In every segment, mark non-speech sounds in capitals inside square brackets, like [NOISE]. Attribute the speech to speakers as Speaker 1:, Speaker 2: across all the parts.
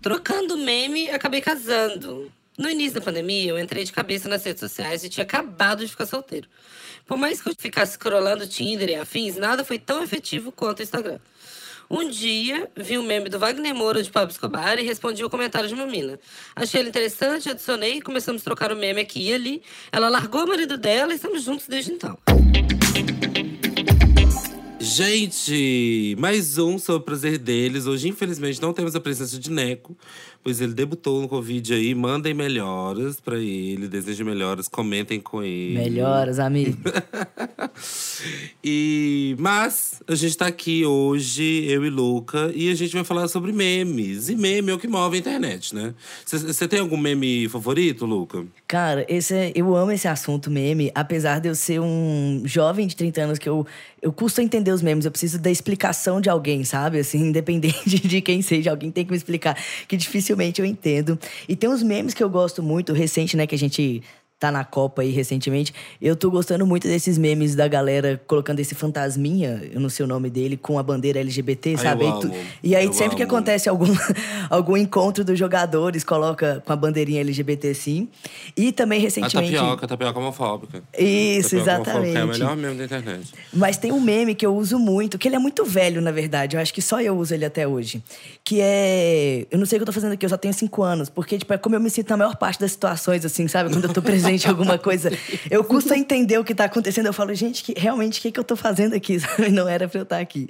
Speaker 1: Trocando meme, acabei casando. No início da pandemia, eu entrei de cabeça nas redes sociais e tinha acabado de ficar solteiro. Por mais que eu ficasse scrollando Tinder e afins, nada foi tão efetivo quanto o Instagram. Um dia, vi um meme do Wagner Moura de Pablo Escobar e respondi o comentário de uma mina. Achei ele interessante, adicionei e começamos a trocar o meme aqui e ali. Ela largou o marido dela e estamos juntos desde então.
Speaker 2: Gente, mais um sobre o prazer deles. Hoje, infelizmente, não temos a presença de Neco, pois ele debutou no Covid aí. Mandem melhoras pra ele, desejem melhoras, comentem com ele.
Speaker 3: Melhoras, amigo. [LAUGHS]
Speaker 2: e Mas a gente tá aqui hoje, eu e Luca, e a gente vai falar sobre memes. E meme é o que move a internet, né? Você tem algum meme favorito, Luca?
Speaker 3: Cara, esse é, eu amo esse assunto meme, apesar de eu ser um jovem de 30 anos que eu, eu custo entender os memes, eu preciso da explicação de alguém, sabe? Assim, [LAUGHS] independente de quem seja, alguém tem que me explicar, que dificilmente eu entendo. E tem uns memes que eu gosto muito, recente, né, que a gente tá na Copa aí recentemente. Eu tô gostando muito desses memes da galera colocando esse fantasminha, eu não sei o nome dele, com a bandeira LGBT, sabe?
Speaker 2: Tu...
Speaker 3: E aí,
Speaker 2: eu
Speaker 3: sempre
Speaker 2: amo.
Speaker 3: que acontece algum, [LAUGHS] algum encontro dos jogadores, coloca com a bandeirinha LGBT, sim. E também
Speaker 2: A
Speaker 3: recentemente.
Speaker 2: tapioca, a tapioca homofóbica.
Speaker 3: Isso,
Speaker 2: tapioca homofóbica
Speaker 3: exatamente.
Speaker 2: É o melhor meme da internet.
Speaker 3: Mas tem um meme que eu uso muito, que ele é muito velho, na verdade. Eu acho que só eu uso ele até hoje. Que é. Eu não sei o que eu tô fazendo aqui, eu só tenho cinco anos. Porque, tipo, é como eu me sinto na maior parte das situações, assim, sabe? Quando eu tô [LAUGHS] presente alguma coisa. Eu [LAUGHS] custo entender o que tá acontecendo. Eu falo, gente, que, realmente, o que, que eu tô fazendo aqui? [LAUGHS] Não era pra eu estar aqui.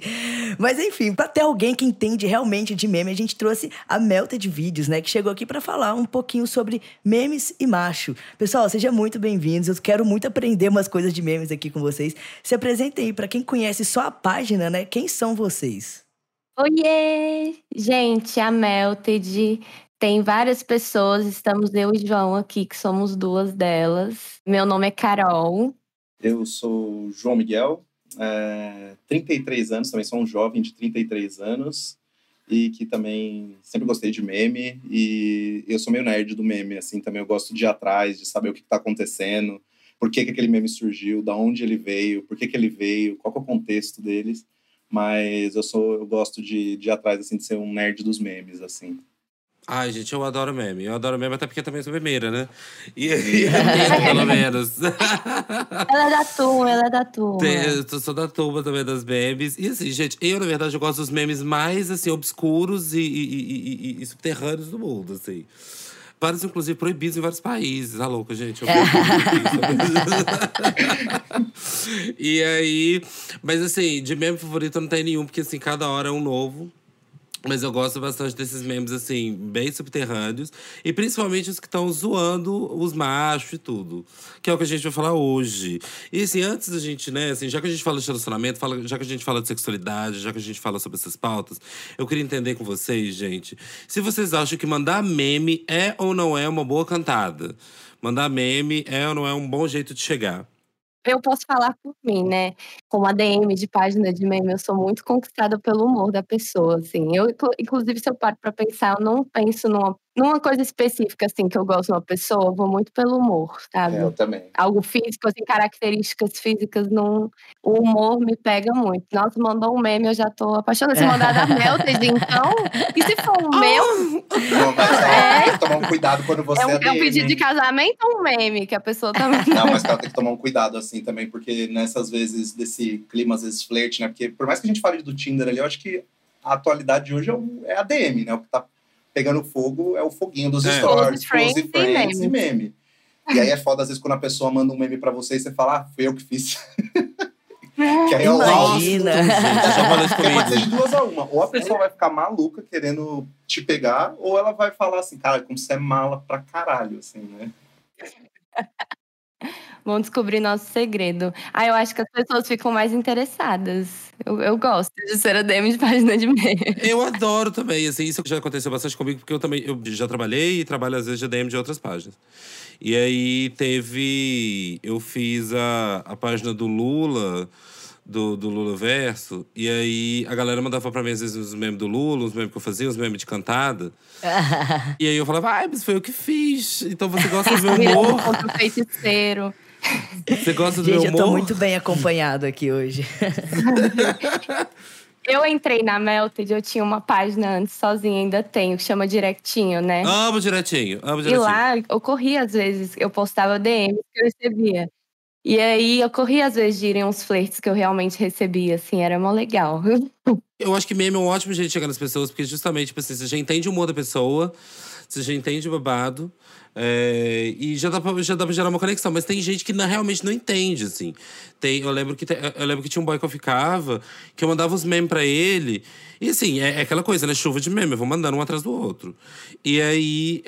Speaker 3: Mas, enfim, pra ter alguém que entende realmente de meme, a gente trouxe a Melted Vídeos, né? Que chegou aqui pra falar um pouquinho sobre memes e macho. Pessoal, sejam muito bem-vindos. Eu quero muito aprender umas coisas de memes aqui com vocês. Se apresentem aí, pra quem conhece só a página, né? Quem são vocês?
Speaker 4: Oiê! Gente, a Melted tem várias pessoas, estamos eu e João aqui, que somos duas delas. Meu nome é Carol.
Speaker 5: Eu sou João Miguel, é, 33 anos, também sou um jovem de 33 anos e que também sempre gostei de meme e eu sou meio nerd do meme, assim, também eu gosto de ir atrás, de saber o que está acontecendo, por que, que aquele meme surgiu, da onde ele veio, por que, que ele veio, qual é o contexto deles, mas eu sou, eu gosto de, de ir atrás, assim, de ser um nerd dos memes, assim.
Speaker 2: Ai, gente, eu adoro meme. Eu adoro meme até porque também sou memeira, né? E aí, [LAUGHS] eu pelo menos.
Speaker 4: Ela é da turma, ela é da turma.
Speaker 2: Tem- Eu sou da turma também das memes. E assim, gente, eu, na verdade, eu gosto dos memes mais, assim, obscuros e, e- e- e- e subterrâneos do mundo, assim. Vários, inclusive, proibidos em vários países. Tá louca, gente? Eu aqui. [LAUGHS] [LAUGHS] e aí… Mas, assim, de meme favorito não tenho nenhum. Porque, assim, cada hora é um novo. Mas eu gosto bastante desses memes, assim, bem subterrâneos. E principalmente os que estão zoando os machos e tudo. Que é o que a gente vai falar hoje. E assim, antes da gente, né, assim, já que a gente fala de relacionamento, fala, já que a gente fala de sexualidade, já que a gente fala sobre essas pautas, eu queria entender com vocês, gente, se vocês acham que mandar meme é ou não é uma boa cantada. Mandar meme é ou não é um bom jeito de chegar.
Speaker 4: Eu posso falar por mim, né? Como ADM de página de meme, eu sou muito conquistada pelo humor da pessoa, assim. Eu, inclu- inclusive, se eu paro pra pensar, eu não penso numa, numa coisa específica, assim, que eu gosto de uma pessoa, eu vou muito pelo humor, sabe?
Speaker 5: É, eu também.
Speaker 4: Algo físico, assim, características físicas, não... o humor me pega muito. Nossa, mandou um meme, eu já tô apaixonada. Se mandar da [LAUGHS] Melted, então... E se for o [LAUGHS] meu,
Speaker 5: Não, mas [LAUGHS]
Speaker 4: É.
Speaker 5: tem que tomar um cuidado quando você
Speaker 4: é um, é um pedido de casamento ou um meme que a pessoa também...
Speaker 5: Não, mas ela tem que tomar um cuidado assim também, porque nessas vezes desse clima, às vezes flerte, né? Porque por mais que a gente fale do Tinder ali, eu acho que a atualidade de hoje é, o, é a DM, né? O que tá pegando fogo é o foguinho dos
Speaker 2: É.
Speaker 5: stories,
Speaker 4: Close friends
Speaker 5: close
Speaker 4: e
Speaker 5: friends e
Speaker 4: meme.
Speaker 5: meme. E aí é foda, às vezes, quando a pessoa manda um meme pra você e você fala, ah, fui eu que fiz. [LAUGHS] que aí é o
Speaker 3: Imagina.
Speaker 2: Isso
Speaker 5: Porque pode [LAUGHS] ser de duas a uma. Ou a pessoa vai ficar maluca querendo te pegar, ou ela vai falar assim, cara, como você é mala pra caralho, assim, né? [LAUGHS]
Speaker 4: Vamos descobrir nosso segredo. Ah, eu acho que as pessoas ficam mais interessadas. Eu, eu gosto de ser ADM de página de meme.
Speaker 2: Eu adoro também, assim, isso já aconteceu bastante comigo, porque eu também eu já trabalhei e trabalho às vezes de DM de outras páginas. E aí teve. Eu fiz a, a página do Lula, do, do Lula Verso, e aí a galera mandava pra mim, às vezes, os memes do Lula, os memes que eu fazia, os memes de cantada. [LAUGHS] E aí eu falava, ai, mas foi eu que fiz. Então você gosta do meu
Speaker 4: Virando
Speaker 2: humor?
Speaker 4: o feiticeiro.
Speaker 2: Você gosta do
Speaker 3: Gente,
Speaker 2: meu
Speaker 3: eu
Speaker 2: humor?
Speaker 3: tô muito bem acompanhado aqui hoje. [LAUGHS]
Speaker 4: Eu entrei na Melted, eu tinha uma página antes sozinha, ainda tenho, que chama Directinho, né?
Speaker 2: Amo direitinho, amo
Speaker 4: E
Speaker 2: direitinho.
Speaker 4: lá ocorria às vezes, eu postava DM que eu recebia. E aí ocorria às vezes de irem uns flertes que eu realmente recebia, assim, era mó legal. [LAUGHS]
Speaker 2: Eu acho que meme é um ótimo jeito de chegar nas pessoas, porque justamente, tipo assim, você já entende o humor da pessoa, você já entende o babado. é, e já dá, pra, já dá pra gerar uma conexão. Mas tem gente que não- realmente não entende, assim. Tem, eu, lembro que, te- eu lembro que tinha um boy que eu ficava, que eu mandava os memes pra ele. E assim, é, é aquela coisa, né? Chuva de meme, eu vou mandando um atrás do outro. E aí,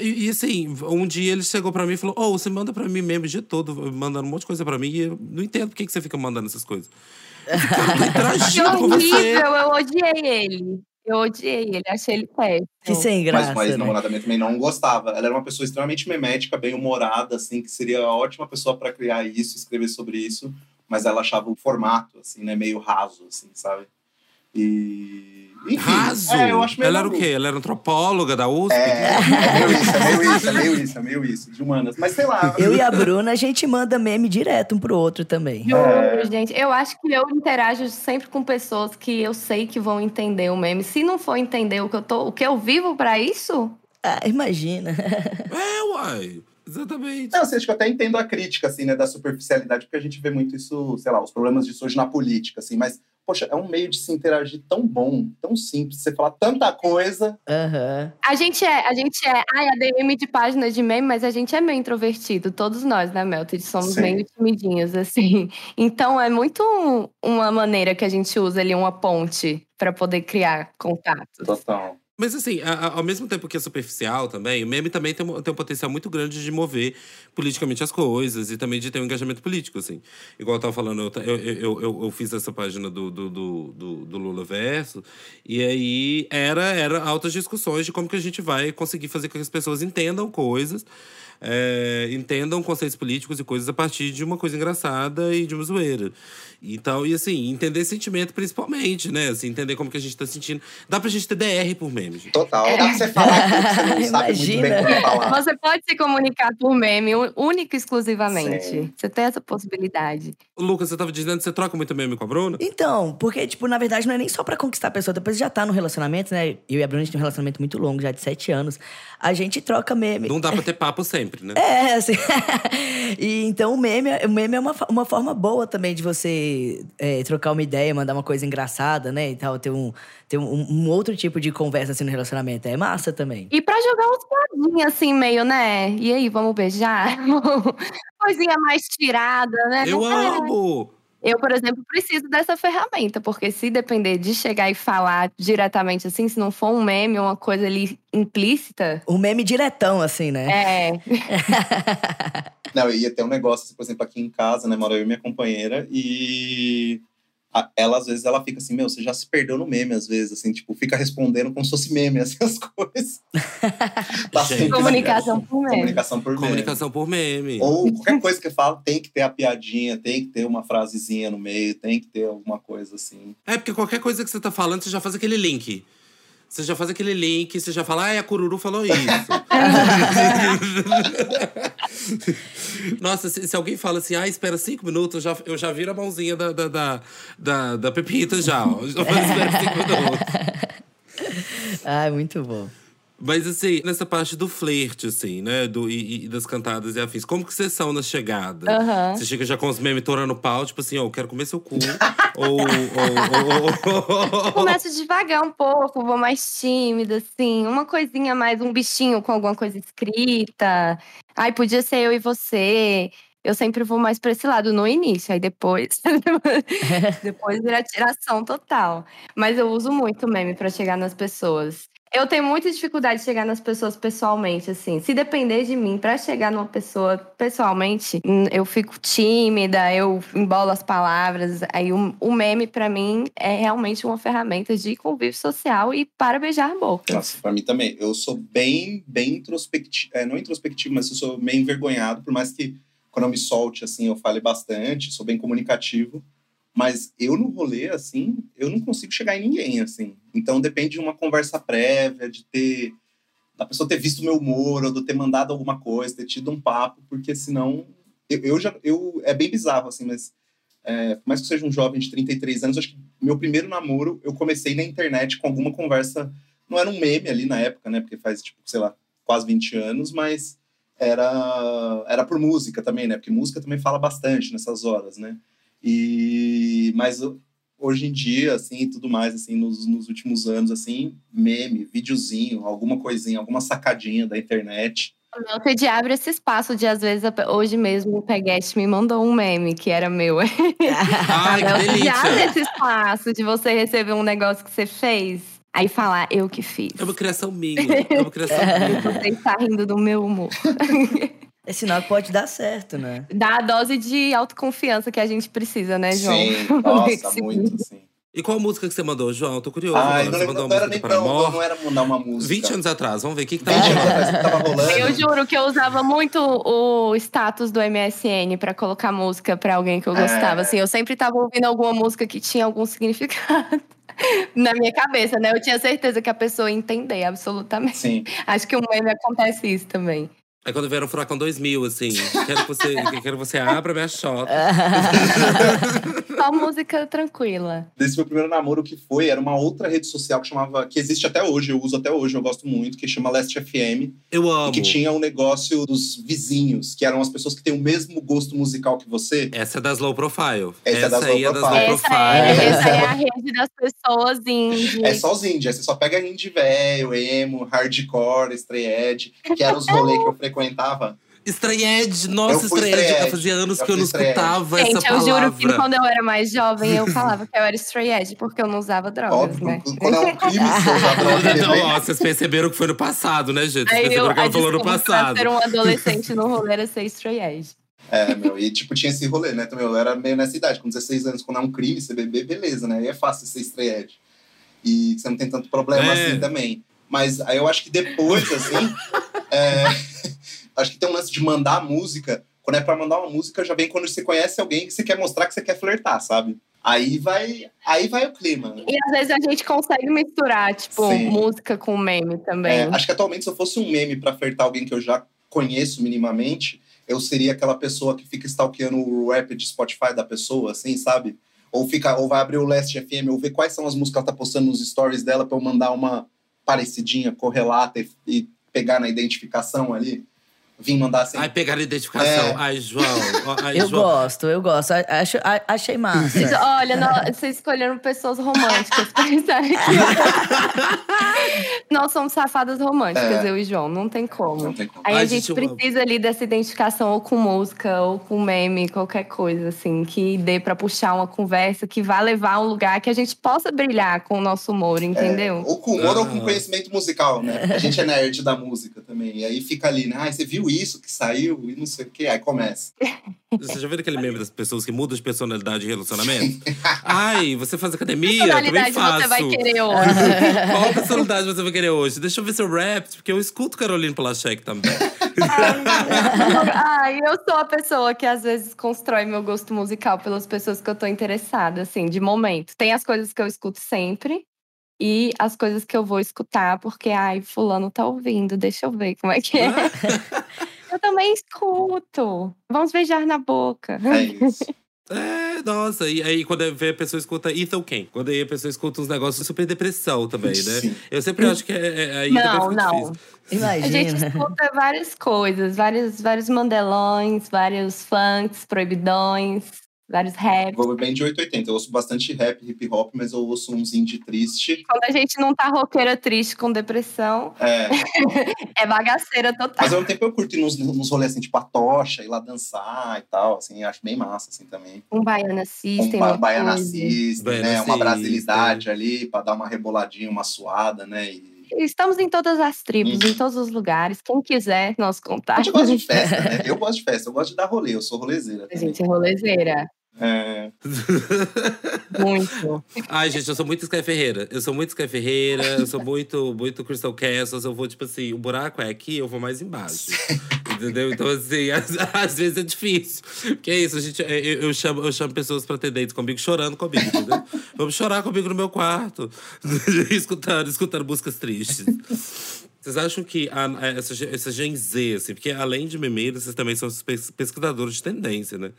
Speaker 2: e, e- assim, um dia ele chegou pra mim e falou: Ô, você manda pra mim meme o dia todo, mandando um monte de coisa pra mim, e eu não entendo por que, que você fica mandando essas coisas. Eu fico, "Cara, tô
Speaker 4: Que [LAUGHS]
Speaker 2: interagindo com você.
Speaker 4: horrível, eu odiei ele. Eu odiei ele, achei ele péssimo.
Speaker 3: Que sem graça,
Speaker 5: Mas uma
Speaker 3: né?
Speaker 5: minha também não gostava. Ela era uma pessoa extremamente memética, bem humorada, assim, que seria a ótima pessoa para criar isso, escrever sobre isso. Mas ela achava o formato, assim, né, meio raso, assim, sabe? E. Enfim,
Speaker 2: Raso?
Speaker 5: É, eu acho meio
Speaker 2: ela era o quê? Ela era antropóloga da USP?
Speaker 5: É, é meio isso, é meio isso, é meio isso, é meio isso, de humanas. Mas sei lá.
Speaker 3: Eu e a [LAUGHS] Bruna, a gente manda meme direto um pro outro também.
Speaker 5: É.
Speaker 4: gente. Eu acho que eu interajo sempre com pessoas que eu sei que vão entender o meme. Se não for entender o que eu tô, o que eu vivo pra isso,
Speaker 3: Ah, imagina. [LAUGHS]
Speaker 2: É, uai. Exatamente.
Speaker 5: Não, assim, acho que eu até entendo a crítica, assim, né, da superficialidade, porque a gente vê muito isso, sei lá, os problemas disso hoje na política, assim, mas, poxa, é um meio de se interagir tão bom, tão simples, você falar tanta coisa.
Speaker 3: Aham.
Speaker 4: a gente é, a gente é, ai, ADM de página de meme, mas a gente é meio introvertido, todos nós, né, Melted? Somos
Speaker 5: Sim.
Speaker 4: meio timidinhos, assim. [LAUGHS] Então é muito um- uma maneira que a gente usa ali, uma ponte pra poder criar contato.
Speaker 5: Total.
Speaker 2: Mas assim, ao mesmo tempo que é superficial também, o meme também tem, um- tem um potencial muito grande de mover politicamente as coisas e também de ter um engajamento político, assim. Igual eu tava falando, eu, eu, eu, eu, fiz essa página do, do, do, do, do Lula Verso, e aí era, era altas discussões de como que a gente vai conseguir fazer com que as pessoas entendam coisas, é, entendam conceitos políticos e coisas a partir de uma coisa engraçada e de uma zoeira. Então, e assim, entender sentimento principalmente, né? Assim, entender como que a gente tá sentindo. Dá pra gente ter DR por meme, gente.
Speaker 5: Total. Dá pra você falar tudo que você não sabe muito
Speaker 3: Imagina.
Speaker 5: bem como falar.
Speaker 4: Você pode se comunicar por meme, único e exclusivamente.
Speaker 5: Sim.
Speaker 4: Você tem essa possibilidade.
Speaker 2: Lucas, você tava dizendo que você troca muito meme com a Bruna?
Speaker 3: Então, porque, tipo, na verdade, não é nem só pra conquistar a pessoa, depois já tá no relacionamento, né? Eu e a Bruna, a gente tem um relacionamento muito longo, já de sete anos. A gente troca meme.
Speaker 2: Não dá pra ter papo sempre, né?
Speaker 3: É, [LAUGHS] assim. e então o meme, o meme é uma, uma forma boa também de você é, trocar uma ideia, mandar uma coisa engraçada, né? E tal, ter um, ter um, um outro tipo de conversa assim no relacionamento. É massa também.
Speaker 4: E pra jogar uns piadinhas assim, meio, né? E aí, vamos beijar? [LAUGHS] Coisinha mais tirada, né?
Speaker 2: Eu
Speaker 4: é.
Speaker 2: amo!
Speaker 4: Eu, por exemplo, preciso dessa ferramenta, porque se depender de chegar e falar diretamente assim, se não for um meme, uma coisa ali implícita,
Speaker 3: Um meme diretão, assim, né?
Speaker 4: é. [LAUGHS]
Speaker 5: Não, ia ter um negócio, por exemplo, aqui em casa, né? Mora eu e minha companheira, e ela, às vezes, ela fica assim, meu, você já se perdeu no meme, às vezes, assim, tipo, fica respondendo como se fosse meme, [LAUGHS] assim, as coisas. [LAUGHS] Tá
Speaker 4: Comunicação por meme.
Speaker 5: Comunicação por meme.
Speaker 2: Comunicação por meme.
Speaker 5: Ou qualquer coisa que fala, tem que ter a piadinha, tem que ter uma frasezinha no meio, tem que ter alguma coisa assim.
Speaker 2: É, porque qualquer coisa que você tá falando, você já faz aquele link. Você já faz aquele link, você já fala, ah, a Cururu falou isso. [LAUGHS] Nossa, se, se alguém fala assim, ah, espera cinco minutos, eu já, eu já viro a mãozinha da, da, da, da, da Pepita já. ó. Já falo, espera cinco minutos. [LAUGHS]
Speaker 3: Ai, muito bom.
Speaker 2: Mas assim, nessa parte do flerte, assim, né? Do, e, e das cantadas e afins, como que vocês são na chegada?
Speaker 4: Aham.
Speaker 2: Você chega já com os memes torando pau, tipo assim, ó, eu quero comer seu cu. [LAUGHS] ou, ou, ou, ou-
Speaker 4: Eu começo devagar um pouco, vou mais tímida, assim. Uma coisinha mais, um bichinho com alguma coisa escrita. Ai, podia ser eu e você. Eu sempre vou mais pra esse lado no início, aí depois. [LAUGHS] [LAUGHS] depois vira tiração total. Mas eu uso muito meme pra chegar nas pessoas. Eu tenho muita dificuldade de chegar nas pessoas pessoalmente, assim. Se depender de mim pra chegar numa pessoa pessoalmente, hum, eu fico tímida, eu embolo as palavras. Aí o, o meme, pra mim, é realmente uma ferramenta de convívio social e para beijar a boca.
Speaker 5: Nossa, pra mim também. Eu sou bem, bem introspectivo. É, não introspectivo, mas eu sou meio envergonhado, por mais que quando eu me solte, assim, eu fale bastante, sou bem comunicativo. Mas eu no rolê, assim, eu não consigo chegar em ninguém, assim. Então depende de uma conversa prévia, de ter. da pessoa ter visto meu humor, ou de ter mandado alguma coisa, ter tido um papo, porque senão. Eu, eu já. Eu, é bem bizarro, assim, mas é, por mais que eu seja um jovem de 33 anos, acho que meu primeiro namoro eu comecei na internet com alguma conversa. Não era um meme ali na época, né? Porque faz, tipo, sei lá, quase 20 anos, mas era, era por música também, né? Porque música também fala bastante nessas horas, né? E, mas hoje em dia, assim, e tudo mais, assim, nos, nos últimos anos, assim, meme, videozinho, alguma coisinha, alguma sacadinha da internet.
Speaker 4: O meu TD abre esse espaço de, às vezes, hoje mesmo o Peguete me mandou um meme que era meu. [LAUGHS]
Speaker 2: Ai, que delícia.
Speaker 4: abre esse espaço de você receber um negócio que você fez, aí falar, eu que fiz.
Speaker 2: É uma criação minha. É uma criação [LAUGHS] minha.
Speaker 4: Você está rindo do meu humor. [LAUGHS]
Speaker 3: É sinal que pode dar certo, né?
Speaker 4: Dá a dose de autoconfiança que a gente precisa, né, João?
Speaker 5: Sim, [LAUGHS] nossa, muito, assim.
Speaker 2: E qual música que você mandou, João? Tô curioso.
Speaker 5: Ai,
Speaker 2: agora.
Speaker 5: não,
Speaker 2: mandou
Speaker 5: não
Speaker 2: uma
Speaker 5: era nem
Speaker 2: música
Speaker 5: não,
Speaker 2: para
Speaker 5: não, não era mandar uma música.
Speaker 2: 20 anos atrás, vamos ver o que, que tá
Speaker 5: 20 anos
Speaker 2: rolando.
Speaker 5: atrás, que tava rolando.
Speaker 4: Eu juro que eu usava muito o status do MSN pra colocar música pra alguém que eu gostava.
Speaker 5: É.
Speaker 4: Assim, eu sempre tava ouvindo alguma música que tinha algum significado [LAUGHS] na minha cabeça, né? Eu tinha certeza que a pessoa ia entender, absolutamente.
Speaker 5: Sim.
Speaker 4: Acho que o meme acontece isso também.
Speaker 2: É quando vieram o Furacão 2000, assim. Quero que você, [LAUGHS] quero que você abra minha chota. [LAUGHS]
Speaker 4: Só música tranquila.
Speaker 5: Desse meu primeiro namoro que foi, era uma outra rede social que chamava, que existe até hoje, eu uso até hoje, eu gosto muito, que chama Last FM.
Speaker 2: Eu amo.
Speaker 5: E que tinha um negócio dos vizinhos, que eram as pessoas que têm o mesmo gosto musical que você.
Speaker 2: Essa é das low profile.
Speaker 5: Essa é das low
Speaker 2: aí é das low
Speaker 5: profile.
Speaker 4: Essa é,
Speaker 2: profile.
Speaker 4: essa é a rede das pessoas indie.
Speaker 5: É só os indie, você só pega indie velho, emo, hardcore, stray edge, que eram os rolês que eu frequentava.
Speaker 2: Estranhede, nossa,
Speaker 5: Eu
Speaker 2: estranhede.
Speaker 5: estranhede.
Speaker 2: Fazia anos
Speaker 5: Eu
Speaker 2: que eu não
Speaker 5: estranhede.
Speaker 2: escutava
Speaker 4: Gente,
Speaker 2: essa
Speaker 4: eu
Speaker 2: palavra.
Speaker 4: juro que quando eu era mais jovem, eu falava que eu era stray edge, porque eu não usava drogas,
Speaker 5: Óbvio,
Speaker 4: né?
Speaker 5: quando é um crime você usar droga,
Speaker 2: Então, ó, vocês perceberam que foi no passado, né, gente? Vocês
Speaker 4: Aí
Speaker 2: perceberam
Speaker 4: eu,
Speaker 2: que ela falou no passado.
Speaker 4: ser um adolescente no rolê era ser stray edge.
Speaker 5: É, meu, e tipo, tinha esse rolê, né? Também eu era meio nessa idade, com 16 anos, quando é um crime, você beber, beleza, né? Aí é fácil ser stray edge. E você não tem tanto problema
Speaker 2: É.
Speaker 5: assim também. Mas aí eu acho que depois, assim, [LAUGHS] é, acho que tem um lance de mandar música. Quando é pra mandar uma música, já vem quando você conhece alguém que você quer mostrar que você quer flertar, sabe? Aí vai, aí vai o clima.
Speaker 4: E às vezes a gente consegue misturar, tipo,
Speaker 5: Sim.
Speaker 4: música com meme também.
Speaker 5: É, acho que atualmente, se eu fosse um meme pra flertar alguém que eu já conheço minimamente, eu seria aquela pessoa que fica stalkeando o rap de Spotify da pessoa, assim, sabe? Ou, fica, ou vai abrir o Last FM, ou ver quais são as músicas que ela tá postando nos stories dela pra eu mandar uma parecidinha, correlata e, e pegar na identificação ali. Vim mandar assim.
Speaker 2: Ai, pegaram a identificação.
Speaker 5: É.
Speaker 2: Ai, João. Ai,
Speaker 3: Eu
Speaker 2: João.
Speaker 3: gosto, eu gosto. Acho, achei massa.
Speaker 4: Vocês- Olha, nó- vocês escolheram pessoas românticas pra estar aqui. [LAUGHS] Nós somos safadas românticas,
Speaker 5: É.
Speaker 4: eu e João, não tem como.
Speaker 5: Não tem como.
Speaker 4: Aí
Speaker 2: Ai,
Speaker 4: a gente
Speaker 2: gente, eu amo.
Speaker 4: precisa ali dessa identificação ou com música, ou com meme, qualquer coisa, assim, que dê pra puxar uma conversa que vá levar a um lugar que a gente possa brilhar com o nosso humor, entendeu?
Speaker 5: Ou com humor ou com
Speaker 2: Ah.
Speaker 5: conhecimento musical, né? A gente é nerd da música também. E aí fica ali, né? Ai, você viu isso que saiu e não sei o quê. Aí começa.
Speaker 2: Você já viu aquele meme das pessoas que mudam de personalidade em relacionamento? Ai, você faz academia?
Speaker 4: Personalidade
Speaker 2: Também faço.
Speaker 4: você vai querer hoje. [LAUGHS]
Speaker 2: Qual personalidade você vai querer hoje? Deixa eu ver seu rap, porque eu escuto Caroline Polachek também. [LAUGHS]
Speaker 4: Ai, eu sou a pessoa que às vezes constrói meu gosto musical pelas pessoas que eu tô interessada, assim, de momento. Tem as coisas que eu escuto sempre e as coisas que eu vou escutar porque, ai, fulano tá ouvindo, deixa eu ver como é que é. [LAUGHS] eu também escuto. Vamos beijar na boca.
Speaker 5: É isso. [LAUGHS]
Speaker 2: É, nossa, e aí quando vê a pessoa escuta Ethan Ken. Quando aí a pessoa escuta uns negócios de super depressão também, né? Eu sempre acho que é, é, aí
Speaker 4: Não, não.
Speaker 2: difícil.
Speaker 4: A gente
Speaker 3: Imagina.
Speaker 4: escuta várias coisas, vários, vários mandelões, vários funks, proibidões, vários raps.
Speaker 5: Vou bem de 880. Eu ouço bastante rap, hip hop, mas eu ouço uns indie triste.
Speaker 4: Quando a gente não tá roqueira triste com depressão,
Speaker 5: É, [LAUGHS]
Speaker 4: é bagaceira total.
Speaker 5: mas ao mesmo tempo eu curto ir nos, nos rolês assim, tipo a tocha, ir lá dançar e tal. Assim, acho bem massa, assim, também.
Speaker 4: Um Baiana
Speaker 5: Um
Speaker 4: System.
Speaker 5: ba
Speaker 4: uma
Speaker 5: baiana system, né? Uma brasilidade ali, pra dar uma reboladinha, uma suada, né? E...
Speaker 4: Estamos em todas as tribos,
Speaker 5: Uhum.
Speaker 4: em todos os lugares. Quem quiser nos
Speaker 5: A
Speaker 4: contar.
Speaker 5: gente gosta de [LAUGHS] festa, né? Eu gosto de festa, eu gosto de dar rolê, eu sou rolezeira.
Speaker 4: A gente é rolezeira.
Speaker 5: É,
Speaker 4: Muito.
Speaker 2: Ai, gente, eu sou muito Sky Ferreira. Eu sou muito Sky Ferreira, eu sou muito, muito Crystal Castles. Eu vou, tipo assim, o buraco é aqui, eu vou mais embaixo. Entendeu? Então, assim, [LAUGHS] às, às vezes é difícil. Porque é isso, a gente, eu, eu chamo, eu chamo pessoas pra ter dates comigo, chorando comigo, entendeu? Vamos chorar comigo no meu quarto, [LAUGHS] escutando, escutando músicas tristes. Vocês acham que a, a, essa, essa Gen Z, assim, porque além de memeiros, vocês também são pesquisadores de tendência, né?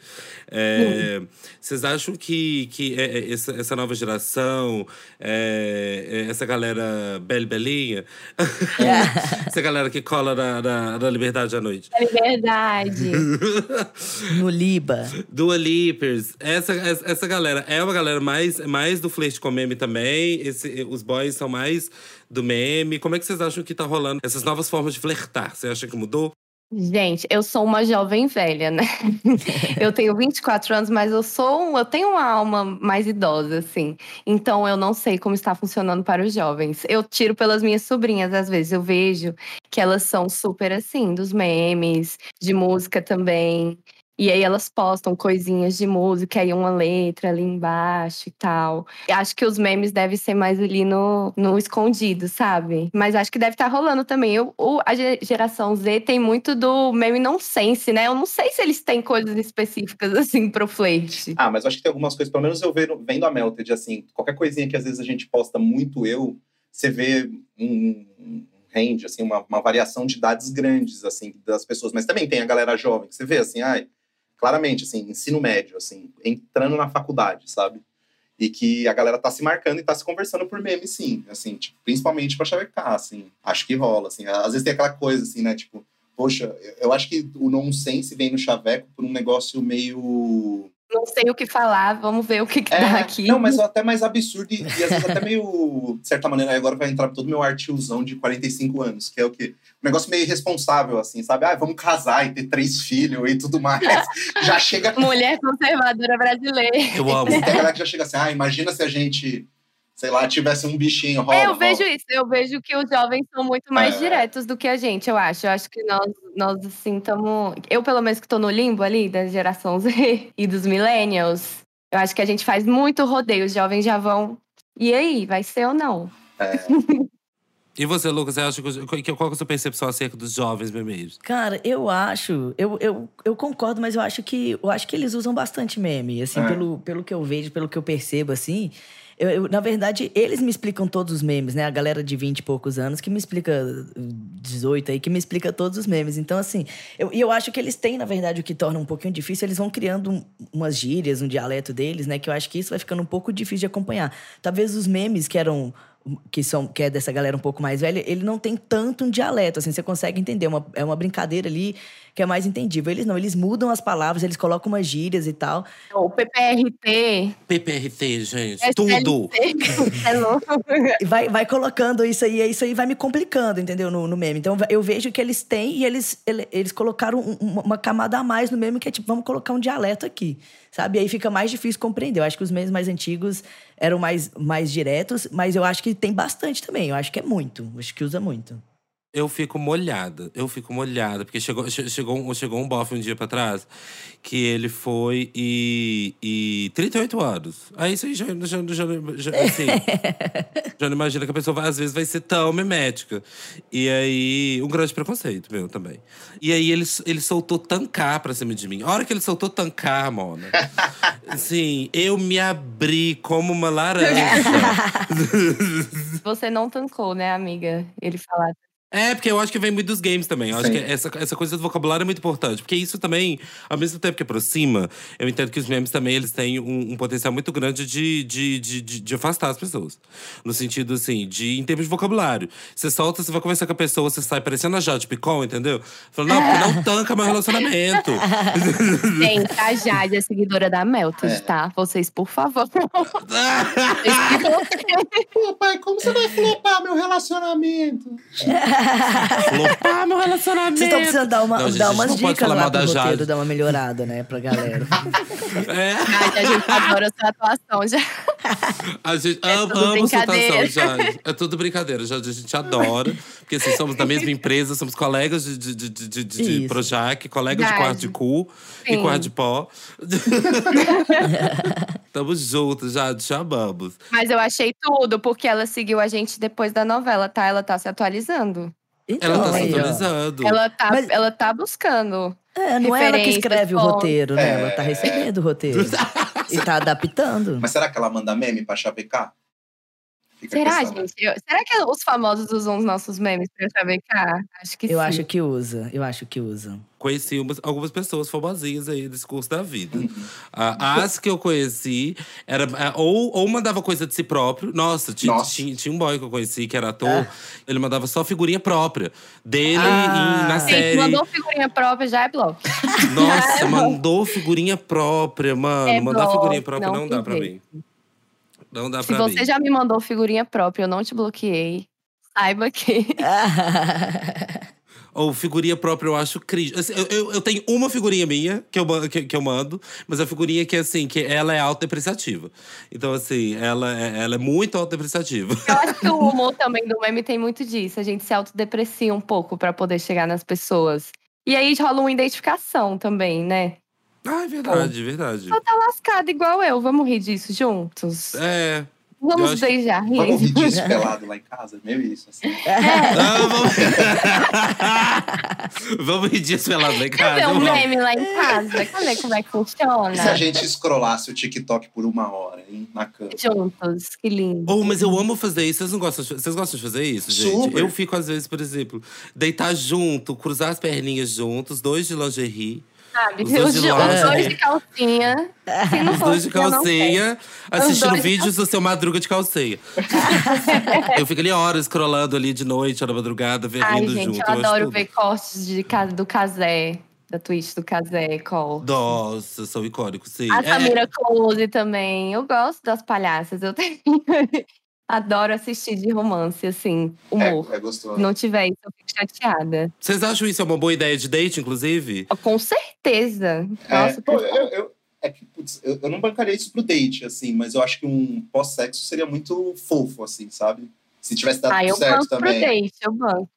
Speaker 2: É, vocês acham que, que é, é, essa, essa nova geração, é, é essa galera bel belinha, [LAUGHS] essa galera que cola na, na, na Liberdade à noite?
Speaker 4: É liberdade. [LAUGHS]
Speaker 3: no Liba.
Speaker 2: Dua Lippers. Essa, essa galera é uma galera mais, mais do flerte com meme também. Esse, os boys são mais do meme. Como é que vocês acham que tá rolando essas novas formas de flertar? Você acha que mudou?
Speaker 4: Gente, eu sou uma jovem velha, né? [LAUGHS] eu tenho 24 anos, mas eu sou, eu tenho uma alma mais idosa, assim. Então eu não sei como está funcionando para os jovens. Eu tiro pelas minhas sobrinhas, às vezes eu vejo que elas são super assim, dos memes, de música também. E aí elas postam coisinhas de música, aí uma letra ali embaixo e tal. Eu acho que os memes devem ser mais ali no, no escondido, sabe? Mas acho que deve estar tá rolando também. Eu, a geração Z tem muito do meme nonsense, né? Eu não sei se eles têm coisas específicas [LAUGHS] assim pro flerte.
Speaker 5: Ah, mas acho que tem algumas coisas, pelo menos eu vendo, vendo a Melted, assim, qualquer coisinha que às vezes a gente posta muito eu, você vê um, um range, assim, uma, uma variação de idades grandes, assim, das pessoas. Mas também tem a galera jovem, que você vê assim, ai claramente, assim, ensino médio, assim, entrando na faculdade, sabe? E que a galera tá se marcando e tá se conversando por meme, sim, assim, tipo, principalmente pra chavecar, assim, acho que rola, assim, às vezes tem aquela coisa, assim, né, tipo, poxa, eu acho que o nonsense vem no chaveco por um negócio meio
Speaker 4: não sei o que falar, vamos ver o que, que
Speaker 5: é,
Speaker 4: dá aqui.
Speaker 5: Não, mas até mais absurdo e, e às vezes até meio, de certa maneira, agora vai entrar todo meu artiozão de 45 anos, que é o quê? Um negócio meio irresponsável, assim, sabe? Ah, vamos casar e ter três filhos e tudo mais. [LAUGHS] já chega.
Speaker 4: Mulher conservadora brasileira.
Speaker 2: Eu amo.
Speaker 5: Tem galera que já chega assim, ah, imagina se a gente sei lá, tivesse um bichinho. Rola,
Speaker 4: é, eu
Speaker 5: rola.
Speaker 4: vejo isso. Eu vejo que os jovens são muito mais é. diretos do que a gente, eu acho. Eu acho que nós, nós assim, estamos. Eu, pelo menos, que estou no limbo ali da geração Z [LAUGHS] e dos millennials, eu acho que a gente faz muito rodeio. Os jovens já vão. E aí, vai ser ou não?
Speaker 5: É.
Speaker 2: E você, Lucas, você acha que, qual é a sua percepção acerca dos jovens memeiros?
Speaker 3: Cara, eu acho, eu, eu, eu concordo, mas eu acho que eu acho que eles usam bastante meme, assim, é. pelo, pelo que eu vejo, pelo que eu percebo, assim. Eu, eu, na verdade, eles me explicam todos os memes, né? A galera de 20 e poucos anos que me explica, 18 aí, que me explica todos os memes. Então, assim, eu, eu acho que eles têm, na verdade, o que torna um pouquinho difícil, eles vão criando umas gírias, um dialeto deles, né? Que eu acho que isso vai ficando um pouco difícil de acompanhar. Talvez os memes que eram que são que é dessa galera um pouco mais velha, ele não tem tanto um dialeto, assim, você consegue entender, uma, é uma brincadeira ali que é mais entendível. Eles não, eles mudam as palavras, eles colocam umas gírias e tal.
Speaker 4: O PPRT.
Speaker 2: PPRT, gente, é tudo. [LAUGHS]
Speaker 4: é louco.
Speaker 3: Vai, vai colocando isso aí, isso aí vai me complicando, entendeu, no, no meme. Então eu vejo que eles têm e eles, eles colocaram uma camada a mais no meme que é tipo, vamos colocar um dialeto aqui, sabe? E aí fica mais difícil compreender. Eu acho que os memes mais antigos eram mais, mais diretos, mas eu acho que tem bastante também. Eu acho que é muito. Acho que usa muito.
Speaker 2: Eu fico molhada, eu fico molhada, porque chegou, chegou, um, chegou um bofe um dia pra trás que ele foi e. e 38 anos. Aí isso aí já, já, já, já, [LAUGHS] assim, já não imagina que a pessoa vai, às vezes vai ser tão memética. E aí, um grande preconceito meu também. E aí ele, ele soltou tancar pra cima de mim. A hora que ele soltou tancar, Mona, [LAUGHS] assim, eu me abri como uma laranja. [LAUGHS]
Speaker 4: Você não tancou, né, amiga? Ele falar
Speaker 2: é, porque eu acho que vem muito dos games também. Eu Sim. acho que essa, essa coisa do vocabulário é muito importante. Porque isso também, ao mesmo tempo que aproxima, eu entendo que os memes também eles têm um, um potencial muito grande de, de, de, de, de afastar as pessoas. No sentido, assim, de em termos de vocabulário. Você solta, você vai conversar com a pessoa, você sai parecendo a Jade Picon, entendeu? Falando, não, porque não tanca meu relacionamento. [LAUGHS]
Speaker 4: Gente, a Jade é seguidora da Melted, é. tá? Vocês, por favor. [LAUGHS]
Speaker 5: Pô, pai, como você vai flopar meu relacionamento? [LAUGHS]
Speaker 2: Flopar meu relacionamento. Vocês
Speaker 3: estão precisando dar, uma, não, dar umas dicas lá pro roteiro, Jade. dar uma melhorada, né, pra galera. [LAUGHS]
Speaker 2: é.
Speaker 4: Jade, a gente adora sua atuação já.
Speaker 2: A gente é ama, ama sua atuação, Jade. É tudo brincadeira, Jade. A gente adora. Porque assim, somos da mesma empresa, somos colegas de, de, de, de, de Projac, colegas Jade. de quarto de cu Sim. e quarto de pó. [LAUGHS] Tamo juntos, Jade, te amamos.
Speaker 4: Mas eu achei tudo, porque ela seguiu a gente depois da novela, tá? Ela tá se atualizando.
Speaker 2: Então, ela tá se atualizando.
Speaker 4: Ela tá, Mas... ela tá buscando.
Speaker 3: É, não é ela que escreve o roteiro, né? É... Ela tá recebendo o roteiro. [LAUGHS] e tá adaptando.
Speaker 5: Mas será que ela manda meme pra chavecar? Fica
Speaker 4: Será, gente? Eu- será que os famosos usam os nossos memes pra chavecar? Acho que
Speaker 3: Eu
Speaker 4: sim.
Speaker 3: acho que usa, eu acho que usa.
Speaker 2: Conheci umas- algumas pessoas famosinhas aí desse curso da vida. [LAUGHS]
Speaker 5: Uhum.
Speaker 2: Ah, as que eu conheci, era, é, ou, ou mandava coisa de si próprio. Nossa,
Speaker 5: Nossa.
Speaker 2: Tinha, tinha um boy que eu conheci, que era ator. Ele mandava só figurinha própria. Dele
Speaker 3: Ah.
Speaker 2: e na
Speaker 3: Gente,
Speaker 2: série.
Speaker 4: mandou figurinha própria, já é bloco.
Speaker 2: Nossa, [LAUGHS] mandou figurinha própria, mano.
Speaker 4: É
Speaker 2: Mandar
Speaker 4: bloco,
Speaker 2: figurinha própria não,
Speaker 4: não
Speaker 2: dá pra mim. Não dá
Speaker 4: Se
Speaker 2: pra
Speaker 4: você
Speaker 2: mim.
Speaker 4: já me mandou figurinha própria, eu não te bloqueei. Saiba que. [LAUGHS]
Speaker 2: Ou figurinha própria, eu acho crítico. eu, eu, eu tenho uma figurinha minha que eu, que, que eu mando, mas a figurinha que, assim, que ela é autodepreciativa. Então, assim, ela é, ela é muito autodepreciativa.
Speaker 4: Eu acho que o humor também do meme tem muito disso. A gente se autodeprecia um pouco pra poder chegar nas pessoas. E aí rola uma identificação também, né?
Speaker 2: Ah, é verdade, verdade.
Speaker 4: Só tá lascado igual eu. Vamos rir disso juntos?
Speaker 2: É.
Speaker 4: Vamos
Speaker 2: acho-
Speaker 4: beijar, rir.
Speaker 5: Vamos rir disso pelado lá em casa? Meio isso, assim.
Speaker 2: Ah, vamos... vamos rir disso pelado lá em
Speaker 4: Quer
Speaker 2: casa.
Speaker 4: ver um
Speaker 2: vamos.
Speaker 4: meme lá em casa? Quer ver como é que funciona?
Speaker 5: E se a gente scrollasse o TikTok por uma hora, hein? Na cama.
Speaker 4: Juntos, que lindo.
Speaker 2: Oh, mas eu amo fazer isso. Vocês não gostam de, vocês gostam de fazer isso, gente?
Speaker 5: Super.
Speaker 2: Eu fico, às vezes, por exemplo, deitar junto, cruzar as perninhas juntos, dois de lingerie.
Speaker 4: Sabe?
Speaker 2: Os
Speaker 4: Os,
Speaker 2: dois de
Speaker 4: os dois de calcinha. Se não
Speaker 2: Os dois de
Speaker 4: eu
Speaker 2: calcinha, assistindo vídeos do seu Madruga de calcinha. [LAUGHS] eu fico ali horas scrollando ali de noite, hora da madrugada, vendo
Speaker 4: Ai, gente,
Speaker 2: junto.
Speaker 4: eu
Speaker 2: acho
Speaker 4: adoro
Speaker 2: tudo.
Speaker 4: ver cortes de, do Casé, da Twitch do Casé, call.
Speaker 2: Nossa, são icônicos, sim.
Speaker 4: A
Speaker 2: É,
Speaker 4: Samira Close também. Eu gosto das palhaças. Eu tenho... adoro assistir de romance, assim, humor.
Speaker 5: É, é gostoso.
Speaker 4: Se não tiver isso, eu fico chateada.
Speaker 2: Vocês acham isso é uma boa ideia de date, inclusive?
Speaker 4: Com certeza.
Speaker 5: É,
Speaker 4: Nossa,
Speaker 5: pô, eu, eu- é que, putz, eu, eu não bancaria isso pro date, assim, mas eu acho que um pós-sexo seria muito fofo, assim, sabe? Se tivesse dado
Speaker 4: ah, eu
Speaker 5: tudo certo
Speaker 4: banco pro
Speaker 5: também.
Speaker 4: date, eu banco.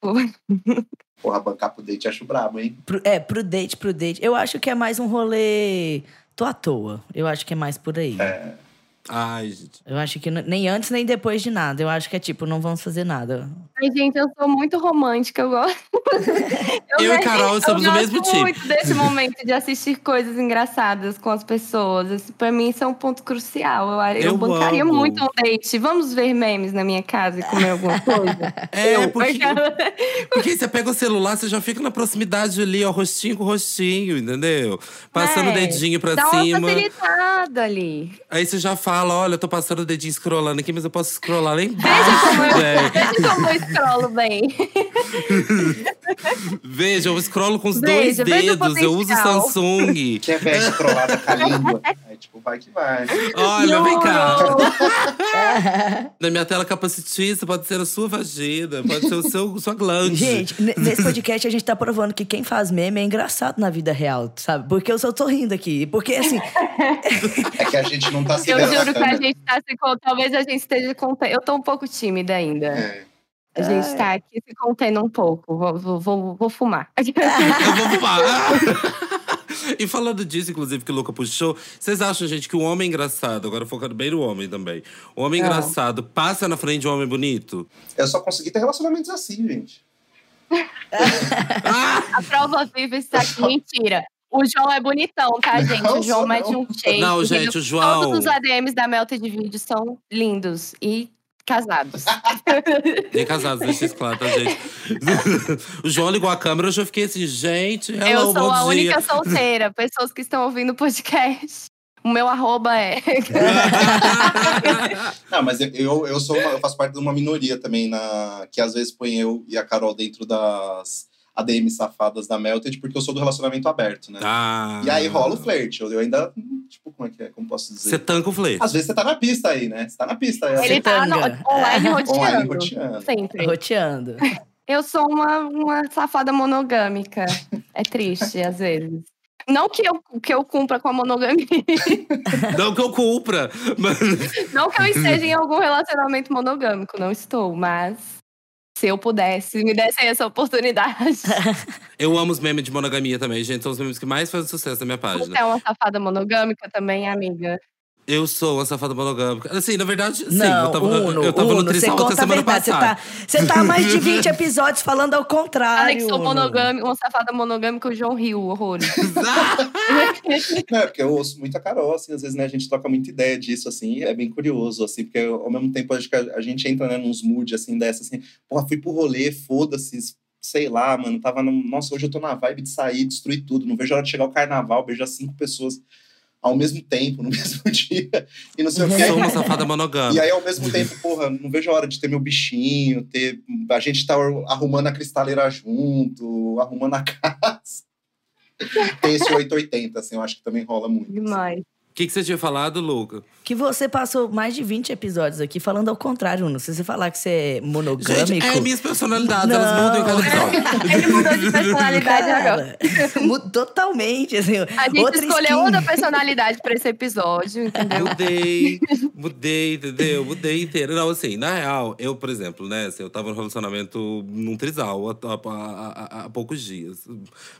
Speaker 4: [LAUGHS]
Speaker 5: Porra, bancar pro date acho brabo, hein?
Speaker 3: Pro- é, pro date, pro date. Eu acho que é mais um rolê. Tô à toa. Eu acho que é mais por aí.
Speaker 2: Ai, gente.
Speaker 3: Eu acho que nem antes nem depois de nada. Eu acho que é tipo, não vamos fazer nada.
Speaker 4: Ai, gente, eu sou muito romântica, eu gosto. [LAUGHS]
Speaker 2: Eu e Carol somos
Speaker 4: eu
Speaker 2: do mesmo
Speaker 4: gosto
Speaker 2: time.
Speaker 4: muito desse momento de assistir coisas engraçadas com as pessoas. Pra mim, isso é um ponto crucial. Eu, eu,
Speaker 2: Eu
Speaker 4: bancaria
Speaker 2: amo.
Speaker 4: muito um date. Vamos ver memes na minha casa e comer alguma coisa? [LAUGHS]
Speaker 2: É,
Speaker 4: eu,
Speaker 2: porque, [LAUGHS] porque você pega o celular, você já fica na proximidade ali, ó, rostinho com rostinho, entendeu? Passando o
Speaker 4: É,
Speaker 2: dedinho pra
Speaker 4: Dá uma
Speaker 2: cima.
Speaker 4: facilitada ali.
Speaker 2: Aí você já fala, olha, eu tô passando o dedinho scrollando aqui, mas eu posso scrollar lá
Speaker 4: Veja
Speaker 2: embaixo,
Speaker 4: como eu,
Speaker 2: velho.
Speaker 4: veja como eu scrollo bem.
Speaker 2: Veja, eu scrollo com os
Speaker 4: Veja,
Speaker 2: dois
Speaker 4: veja
Speaker 2: dedos, eu uso. Samsung.
Speaker 5: Que é velho escrolada com a [LAUGHS] língua. É tipo, vai que vai.
Speaker 2: Olha, vem cá. [LAUGHS] Na minha tela capacitícia pode ser a sua vagina, pode ser o seu, sua glande.
Speaker 3: Gente, nesse [LAUGHS] podcast a gente tá provando que quem faz meme é engraçado na vida real, sabe? Porque eu só tô rindo aqui. Porque assim,
Speaker 5: É que a gente não tá se vendo
Speaker 4: juro que a gente tá se contendo. Talvez a gente esteja contendo. Eu tô um pouco tímida ainda.
Speaker 5: É.
Speaker 4: A gente tá aqui se contendo um pouco. Vou, vou, vou, vou fumar. [LAUGHS]
Speaker 2: Eu vou fumar. [LAUGHS] E falando disso, inclusive, que o Luca puxou, vocês acham, gente, que o homem engraçado, agora focando bem no homem também, o homem
Speaker 4: Não.
Speaker 2: engraçado passa na frente de um homem bonito?
Speaker 5: Eu só consegui ter relacionamentos assim, gente. [LAUGHS]
Speaker 4: A prova viva está aqui. Mentira. O João é bonitão, tá, gente?
Speaker 5: Não
Speaker 4: o João mete um shake.
Speaker 2: Não, gente, o João.
Speaker 4: Todos os ADMs da Melted Video são lindos e casados. [LAUGHS]
Speaker 2: Nem casados, deixa isso claro, tá, gente? [LAUGHS] o João ligou a câmera, eu já fiquei assim, gente, hello,
Speaker 4: eu sou
Speaker 2: bom
Speaker 4: a
Speaker 2: dia.
Speaker 4: única [LAUGHS] solteira. Pessoas que estão ouvindo o podcast. O meu arroba é.
Speaker 5: Não, mas eu, eu, eu sou uma- eu faço parte de uma minoria também na que às vezes põe eu e a Carol dentro das ADM safadas da Melted, porque eu sou do relacionamento aberto, né?
Speaker 2: Ah.
Speaker 5: E aí rola o flerte. Eu, ainda, tipo, como é que é? Como posso dizer?
Speaker 2: Você tanca o flerte.
Speaker 5: Às vezes você tá na pista aí, né? Você tá na pista aí.
Speaker 4: Ele tá no, online roteando.
Speaker 5: Online roteando.
Speaker 4: Sempre.
Speaker 3: roteando. [LAUGHS]
Speaker 4: Eu sou uma, uma safada monogâmica. É triste, às vezes. Não que eu, que eu cumpra com a monogamia. [LAUGHS]
Speaker 2: Não que eu cumpra, mas.
Speaker 4: Não que eu esteja em algum relacionamento monogâmico. Não estou, mas se eu pudesse, me dessem essa oportunidade. [LAUGHS]
Speaker 2: Eu amo os memes de monogamia também, gente. São os memes que mais fazem sucesso na minha página.
Speaker 4: Você é uma safada monogâmica também, amiga?
Speaker 2: Eu sou uma safada monogâmica. Assim, na verdade, sim.
Speaker 3: Não,
Speaker 2: eu tava,
Speaker 3: Uno,
Speaker 2: eu tava
Speaker 3: Uno,
Speaker 2: no
Speaker 3: você
Speaker 2: trisal até
Speaker 3: conta a
Speaker 2: semana
Speaker 3: verdade. Você
Speaker 2: passada.
Speaker 3: tá, você tá há mais de 20 [LAUGHS] episódios falando ao contrário.
Speaker 4: Falei que sou
Speaker 3: Uno.
Speaker 4: monogâmica, uma safada monogâmica, o João riu, horrores. [LAUGHS]
Speaker 5: Não, [LAUGHS] é porque eu ouço muito a Carol, assim, às vezes, né, a gente troca muita ideia disso, assim, e é bem curioso, assim, porque ao mesmo tempo acho que a, a gente entra, né, nos moods, assim, dessa, assim, porra, fui pro rolê, foda-se, sei lá, mano, tava no, nossa, hoje eu tô na vibe de sair, destruir tudo, não vejo a hora de chegar o carnaval, beijar cinco pessoas ao mesmo tempo, no [LAUGHS] mesmo dia, e não sei o
Speaker 2: Eu
Speaker 5: que.
Speaker 2: sou uma safada
Speaker 5: E
Speaker 2: monogâmica.
Speaker 5: aí, ao mesmo tempo, porra, não vejo a hora de ter meu bichinho, ter. A gente tá arrumando a cristaleira junto, arrumando a [LAUGHS] casa. Tem esse 880, assim, eu acho que também rola muito. assim.
Speaker 2: O que, que você tinha falado, Luca?
Speaker 3: Que você passou mais de 20 episódios aqui falando ao contrário, Uno. Se você falar que você é monogâmico.
Speaker 2: Gente, é minhas personalidades, elas
Speaker 3: Não.
Speaker 2: mudam em cada episódio.
Speaker 4: Ele mudou de personalidade agora. [LAUGHS]
Speaker 3: Totalmente, assim.
Speaker 4: A gente
Speaker 3: outra
Speaker 4: escolheu
Speaker 3: skin.
Speaker 4: outra personalidade pra esse episódio, entendeu?
Speaker 2: Mudei, mudei, entendeu? Mudei inteiro. Não, assim, na real, eu, por exemplo, né, assim, eu tava no relacionamento num trisal há, há- há- há poucos dias.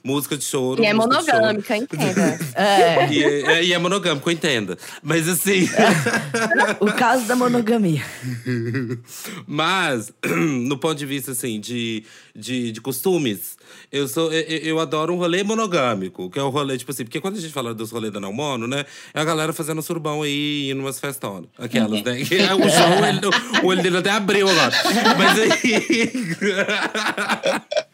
Speaker 2: Música de choro.
Speaker 4: E é monogâmica, entenda.
Speaker 3: É, [LAUGHS]
Speaker 2: E é, e é monogâmico, entenda. Mas assim. [LAUGHS]
Speaker 3: o caso da monogamia.
Speaker 2: Mas, [CLEARS THROAT] no ponto de vista, assim, de, de, de costumes, eu, sou, eu, eu adoro um rolê monogâmico, que é o rolê, tipo assim, porque quando a gente fala dos rolês da Não Mono, né, é a galera fazendo surubão aí, indo umas festonas. Aquelas, né? Que [LAUGHS] é o João, ele, o olho dele até abriu agora. Mas aí. [LAUGHS]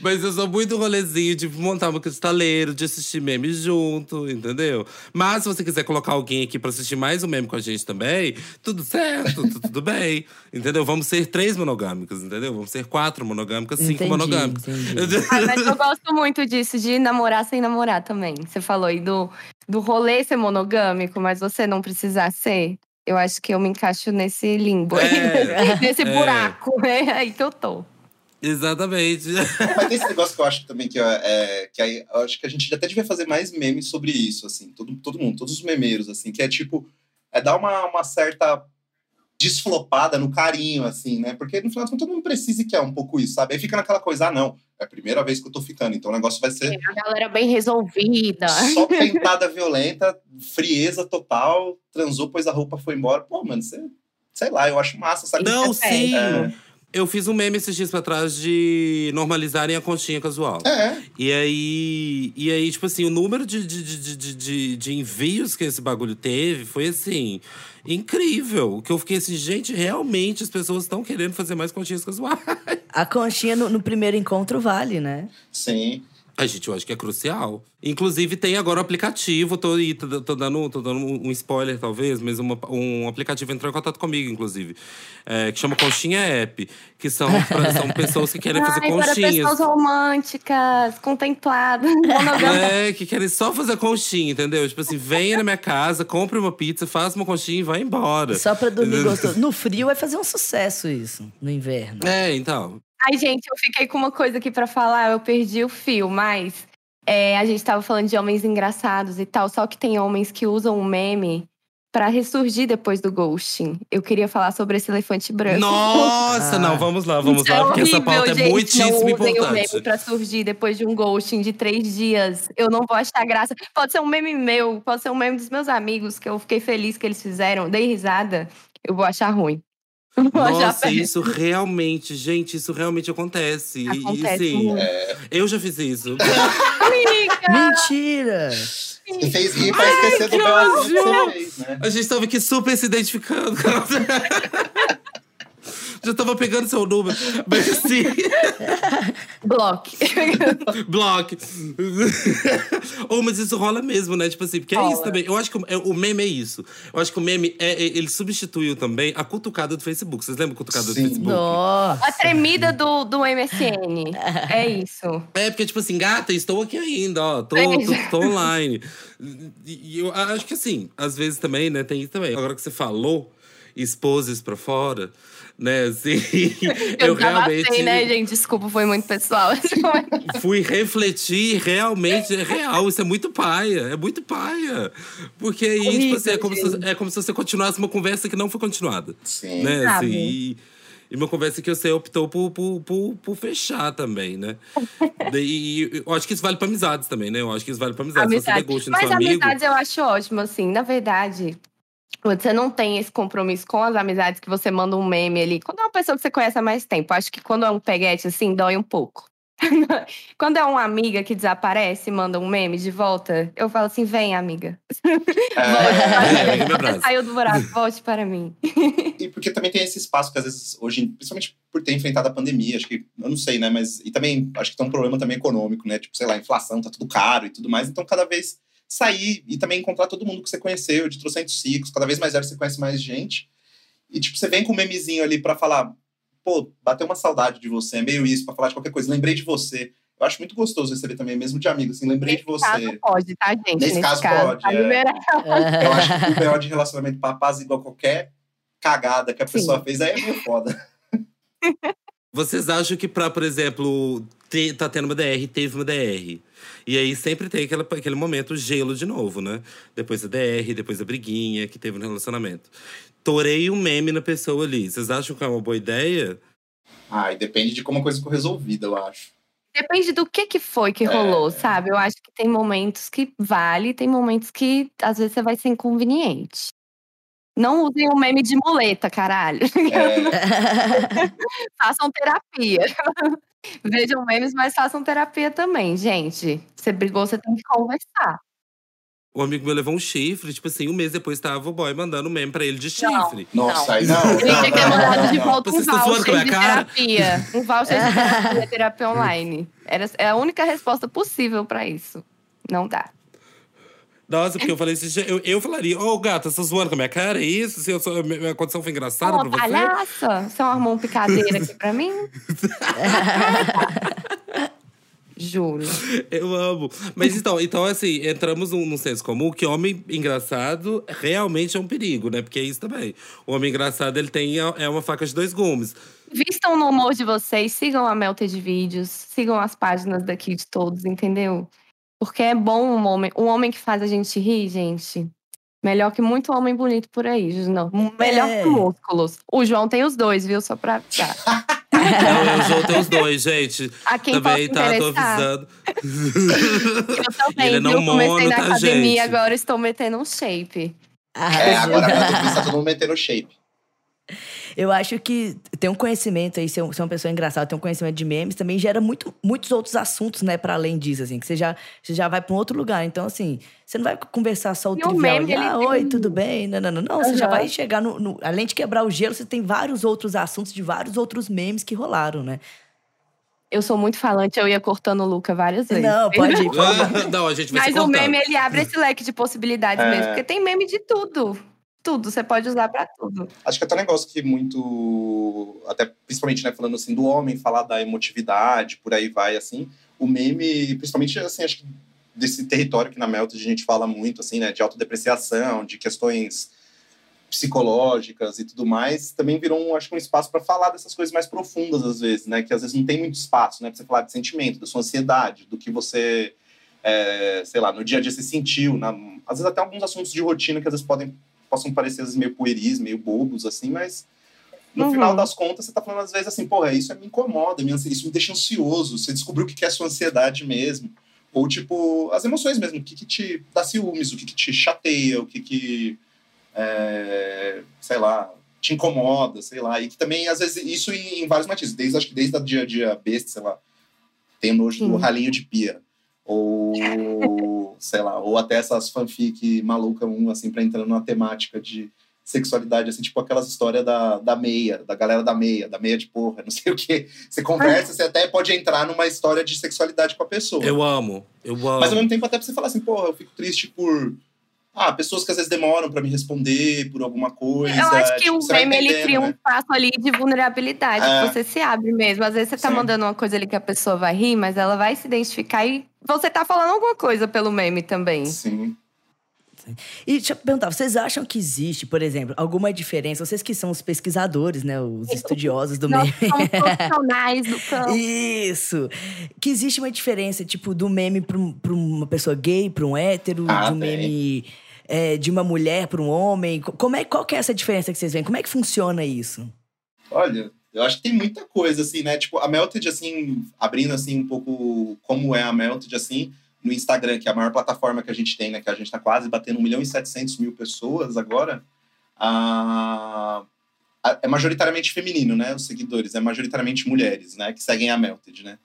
Speaker 2: Mas eu sou muito rolezinho de montar um cristaleiro, de assistir meme junto, entendeu? Mas se você quiser colocar alguém aqui pra assistir mais um meme com a gente também, tudo certo, tu- tudo bem. Entendeu? Vamos ser três monogâmicas, entendeu? Vamos ser quatro monogâmicas, cinco
Speaker 3: Entendi,
Speaker 2: monogâmicas.
Speaker 3: entendi.
Speaker 4: Ah, mas eu gosto muito disso, de namorar sem namorar também. Você falou aí do, do rolê ser monogâmico, mas você não precisar ser. Eu acho que eu me encaixo nesse limbo, aí,
Speaker 2: É, [LAUGHS]
Speaker 4: nesse
Speaker 2: é.
Speaker 4: buraco. É aí que eu tô.
Speaker 2: Exatamente. [LAUGHS]
Speaker 5: Mas tem esse negócio que eu acho também que, é, que aí, eu acho que a gente até devia fazer mais memes sobre isso, assim, todo, todo mundo, todos os memeiros, assim, que é tipo, é dar uma, uma certa desflopada no carinho, assim, né? Porque no final das contas todo mundo precisa e quer um pouco isso, sabe? Aí fica naquela coisa, ah, não, é a primeira vez que eu tô ficando, então o negócio vai ser
Speaker 4: A galera bem resolvida.
Speaker 5: só [LAUGHS] pentada violenta, frieza total, transou, pois a roupa foi embora. Pô, mano, você, sei lá, eu acho massa, sabe?
Speaker 2: Não,
Speaker 4: é
Speaker 2: sim.
Speaker 5: É.
Speaker 2: Eu fiz um meme esses dias pra trás de normalizarem a conchinha casual.
Speaker 5: É,
Speaker 2: E aí, e aí, tipo assim, o número de, de, de, de, de, de envios que esse bagulho teve foi assim, incrível. Que eu fiquei assim, gente, realmente as pessoas estão querendo fazer mais conchinhas casuais.
Speaker 3: A conchinha no, no primeiro encontro vale, né?
Speaker 5: sim.
Speaker 2: A gente, eu acho que é crucial. Inclusive, tem agora o aplicativo, tô, tô, tô dando, tô dando um spoiler, talvez, mas uma- um aplicativo entrou em contato comigo, inclusive. é, que chama Conchinha App. Que são, pra- são pessoas que querem fazer [LAUGHS]
Speaker 4: Ai, para
Speaker 2: conchinhas.
Speaker 4: pessoas românticas, contempladas. [LAUGHS]
Speaker 2: É, que querem só fazer conchinha, entendeu? Tipo assim, venha na minha casa, compre uma pizza, faça uma conchinha e vai embora.
Speaker 3: Só pra dormir gostoso. No frio vai fazer um sucesso isso, no inverno.
Speaker 2: É, então.
Speaker 4: Ai, gente, eu fiquei com uma coisa aqui pra falar, eu perdi o fio, mas é, a gente tava falando de homens engraçados e tal, só que tem homens que usam o meme pra ressurgir depois do ghosting. Eu queria falar sobre esse elefante branco.
Speaker 2: Nossa,
Speaker 3: Ah.
Speaker 2: não, vamos lá, vamos
Speaker 4: Isso
Speaker 2: lá,
Speaker 4: é
Speaker 2: porque essa
Speaker 4: horrível,
Speaker 2: pauta é
Speaker 4: gente.
Speaker 2: muitíssimo
Speaker 4: não
Speaker 2: importante.
Speaker 4: meme pra surgir depois de um ghosting de três dias. Eu não vou achar graça. Pode ser um meme meu, pode ser um meme dos meus amigos, que eu fiquei feliz que eles fizeram, dei risada. Eu vou achar ruim.
Speaker 2: Nossa, isso realmente, gente, isso realmente acontece.
Speaker 4: Acontece
Speaker 2: e, assim,
Speaker 4: muito.
Speaker 2: eu já fiz isso.
Speaker 4: Amiga!
Speaker 3: Mentira!
Speaker 5: E fez rir pra esquecer do Brasil que você fez, né?
Speaker 2: A gente tava aqui super se identificando. [LAUGHS] Já tava pegando seu número. Mas assim.
Speaker 4: Bloque. [LAUGHS]
Speaker 2: Block. [LAUGHS] oh, mas isso rola mesmo, né? Tipo assim, porque é
Speaker 4: Rola.
Speaker 2: isso também. Eu acho que o- é- o meme é isso. Eu acho que o meme, é, é- ele substituiu também a cutucada do Facebook. Vocês lembram a cutucada
Speaker 5: Sim.
Speaker 2: do Facebook?
Speaker 3: Nossa!
Speaker 4: A tremida do, do MSN. É isso.
Speaker 2: É, porque, tipo assim, gata, estou aqui ainda, ó. Tô,
Speaker 4: É
Speaker 2: tô,
Speaker 4: isso.
Speaker 2: tô online. E e eu acho que assim, às vezes também, né, tem isso também. Agora que você falou, expôs isso pra fora, né, assim, [LAUGHS] eu,
Speaker 4: Eu,
Speaker 2: realmente
Speaker 4: realmente... né, gente? Desculpa, foi muito pessoal. [LAUGHS]
Speaker 2: fui refletir, realmente é real. Isso é muito paia, é muito paia. Porque aí, tipo
Speaker 4: Horrível,
Speaker 2: assim, é como, se, é como se você continuasse uma conversa que não foi continuada.
Speaker 5: Sim.
Speaker 2: Né, assim, e, E uma conversa que você optou por, por, por, por fechar também, né? e eu acho que isso vale pra amizades também, né? Eu acho que isso vale pra amizades. Se você
Speaker 4: Mas amizades eu acho ótimo, assim. Na verdade, você não tem esse compromisso com as amizades que você manda um meme ali. Quando é uma pessoa que você conhece há mais tempo, acho que quando é um peguete, assim, dói um pouco. [LAUGHS] Quando é uma amiga que desaparece e manda um meme de volta, eu falo assim: vem, amiga.
Speaker 5: É, [LAUGHS]
Speaker 2: É,
Speaker 4: saiu do buraco, volte para mim.
Speaker 5: E porque também tem esse espaço que às vezes, hoje, principalmente por ter enfrentado a pandemia, acho que, eu não sei, né, mas, e também, acho que tem um problema também econômico, né, tipo, sei lá, a inflação, tá tudo caro e tudo mais, então cada vez sair e também encontrar todo mundo que você conheceu, de trocentos ciclos, cada vez mais velho você conhece mais gente, e tipo, você vem com um memezinho ali pra falar, pô, bateu uma saudade de você, é meio isso, pra falar de qualquer coisa, lembrei de você. Eu acho muito gostoso receber também, mesmo de amigo, assim, lembrei
Speaker 4: Nesse
Speaker 5: de
Speaker 4: caso
Speaker 5: você.
Speaker 4: pode, tá, gente?
Speaker 5: Nesse caso pode,
Speaker 4: tá
Speaker 5: é. Eu acho que o BO de relacionamento pra paz igual qualquer cagada que a
Speaker 4: Sim.
Speaker 5: pessoa fez, aí é meio foda. [LAUGHS]
Speaker 2: Vocês acham que pra, por exemplo, ter, tá tendo uma DR, teve uma DR. E aí sempre tem aquela, aquele momento gelo de novo, né? Depois da DR, depois da briguinha que teve no relacionamento. Torei um meme na pessoa ali. Vocês acham que é uma boa ideia?
Speaker 5: Ai, depende de como a coisa ficou resolvida, eu acho.
Speaker 4: Depende do que que foi que rolou, sabe? Eu acho que tem momentos que vale, tem momentos que às vezes você vai ser inconveniente. Não usem o meme de muleta, caralho.
Speaker 5: É, [LAUGHS]
Speaker 4: façam terapia. Vejam memes, mas façam terapia também, gente. Você brigou, você tem que conversar.
Speaker 2: O amigo meu levou um chifre, tipo assim, um mês depois tava o boy mandando um meme pra ele de
Speaker 4: Não.
Speaker 2: chifre.
Speaker 5: nossa,
Speaker 4: Não.
Speaker 5: aí não.
Speaker 4: Ele tinha que ter mandado de volta um voucher de terapia. Um voucher de [LAUGHS] terapia, terapia online. Era, é a única resposta possível pra isso. Não dá.
Speaker 2: Nossa, porque eu falei assim, eu, eu falaria, ô gata, você tá zoando com a minha cara? É isso? Se eu sou, minha condição foi engraçada
Speaker 4: Ô,
Speaker 2: pra você?
Speaker 4: palhaça, você armou um picadeira aqui pra mim? [LAUGHS] Juro.
Speaker 2: Eu amo. Mas então, então assim, entramos num, num senso comum que homem engraçado realmente é um perigo, né? Porque é isso também. O homem engraçado, ele tem é uma faca de dois gumes.
Speaker 4: Vistam no humor de vocês, sigam a Melted Vídeos, sigam as páginas daqui de todos, entendeu? Porque é bom um homem, um homem que faz a gente rir, gente. Melhor que muito homem bonito por aí, não. Melhor
Speaker 3: É.
Speaker 4: que músculos. O João tem os dois, viu? Só pra avisar.
Speaker 2: Então, eu junto os dois, gente.
Speaker 4: A quem
Speaker 2: também tá, tô avisando. [LAUGHS]
Speaker 4: Eu também,
Speaker 2: Ele é
Speaker 4: viu?
Speaker 2: não
Speaker 4: Comecei
Speaker 2: mono,
Speaker 4: na
Speaker 2: tá,
Speaker 4: academia,
Speaker 2: gente?
Speaker 4: agora estou metendo um shape.
Speaker 5: É, agora tá todo mundo metendo shape.
Speaker 3: Eu acho que ter um conhecimento aí, ser, um- ser uma pessoa engraçada, ter um conhecimento de memes, também gera muito, muitos outros assuntos, né, para além disso, assim, que você já, você já vai para um outro lugar. Então, assim, você não vai conversar só o
Speaker 4: E o
Speaker 3: trivial
Speaker 4: meme,
Speaker 3: ali,
Speaker 4: ele
Speaker 3: ah,
Speaker 4: tem-
Speaker 3: oi, tudo bem? Não, não, não, não. Você já vai chegar no, no- Além de quebrar o gelo, você tem vários outros assuntos de vários outros memes que rolaram, né?
Speaker 4: Eu sou muito falante, eu ia cortando o Luca várias vezes.
Speaker 3: Não, pode ir. [LAUGHS]
Speaker 2: Não, a gente vai
Speaker 4: Mas
Speaker 2: se
Speaker 4: o meme, ele abre esse leque de possibilidades
Speaker 5: É.
Speaker 4: mesmo. Porque tem meme de tudo. Tudo, você pode usar pra tudo.
Speaker 5: Acho que até um negócio que muito. Até principalmente, né, falando assim, do homem, falar da emotividade, por aí vai, assim. O meme, principalmente, assim, acho que desse território que na Melt a gente fala muito, assim, né, de autodepreciação, de questões psicológicas e tudo mais, também virou, um, acho que um espaço para falar dessas coisas mais profundas, às vezes, né, que às vezes não tem muito espaço, né, pra você falar de sentimento, da sua ansiedade, do que você, é, sei lá, no dia a dia você sentiu, na, às vezes até alguns assuntos de rotina que às vezes podem, possam parecer vezes meio pueris, meio bobos, assim, mas no
Speaker 4: Uhum.
Speaker 5: final das contas, você tá falando às vezes assim, porra, isso me incomoda, isso me deixa ansioso, você descobriu o que é a sua ansiedade mesmo. Ou, tipo, as emoções mesmo, o que, que te dá ciúmes, o que, que te chateia, o que que, é, sei lá, te incomoda, sei lá. E que também, às vezes, isso em, vários matizes, desde, acho que desde a dia a dia besta, sei lá, tem nojo do ralinho de pia. Ou, sei lá, ou até essas fanfic maluca, um, assim, pra entrar numa temática de sexualidade, assim, tipo aquelas histórias da, da meia, da galera da meia, da meia de porra, [LAUGHS] não sei o quê. Você conversa, você até pode entrar numa história de sexualidade com a pessoa.
Speaker 2: Eu amo, eu amo.
Speaker 5: Mas ao mesmo tempo, até pra você falar assim, porra, eu fico triste por. Ah, pessoas que às vezes demoram pra me responder por alguma coisa.
Speaker 4: Eu acho que
Speaker 5: tipo,
Speaker 4: o meme ele
Speaker 5: entendendo,
Speaker 4: cria um
Speaker 5: né?
Speaker 4: espaço ali de vulnerabilidade,
Speaker 5: É.
Speaker 4: você se abre mesmo. Às vezes você tá
Speaker 5: Sim.
Speaker 4: mandando uma coisa ali que a pessoa vai rir, mas ela vai se identificar e você tá falando alguma coisa pelo meme também.
Speaker 5: Sim.
Speaker 3: E deixa eu perguntar, vocês acham que existe, por exemplo, alguma diferença? Vocês que são os pesquisadores, né? Os estudiosos do
Speaker 4: Nós
Speaker 3: meme.
Speaker 4: somos [LAUGHS] profissionais do campo.
Speaker 3: Isso! Que existe uma diferença, tipo, do meme pra, um- pra uma pessoa gay, pra um hétero,
Speaker 5: Ah,
Speaker 3: do
Speaker 5: tem.
Speaker 3: meme é, de uma mulher pra um homem. Co- Como é, qual que é essa diferença que vocês veem? Como é que funciona isso?
Speaker 5: Olha, Eu acho que tem muita coisa, assim, né? Tipo, a Melted, assim, abrindo, assim, um pouco como é a Melted, assim, no Instagram, que é a maior plataforma que a gente tem, né? Que a gente tá quase batendo 1 milhão e 700 mil pessoas agora. A... É majoritariamente feminino, né? Os seguidores, é majoritariamente mulheres, né? Que seguem a Melted, né?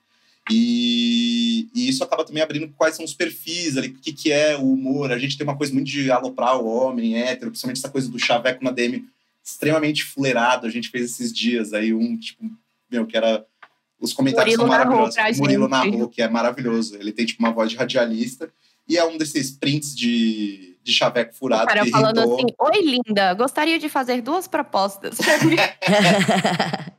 Speaker 5: E, e, isso acaba também abrindo quais são os perfis ali, o que, que é o humor. A gente tem uma coisa muito de aloprar o homem hétero, principalmente essa coisa do chaveco na DM extremamente fuleirado. A gente fez esses dias aí um, tipo, meu, que era. Os comentários Murilo são maravilhosos. Murilo narrou, que é maravilhoso. Ele tem, tipo, uma voz de radialista. E é um desses prints de, de chaveco furado. O
Speaker 4: cara falando irritou. assim: Oi, linda, gostaria de fazer duas propostas.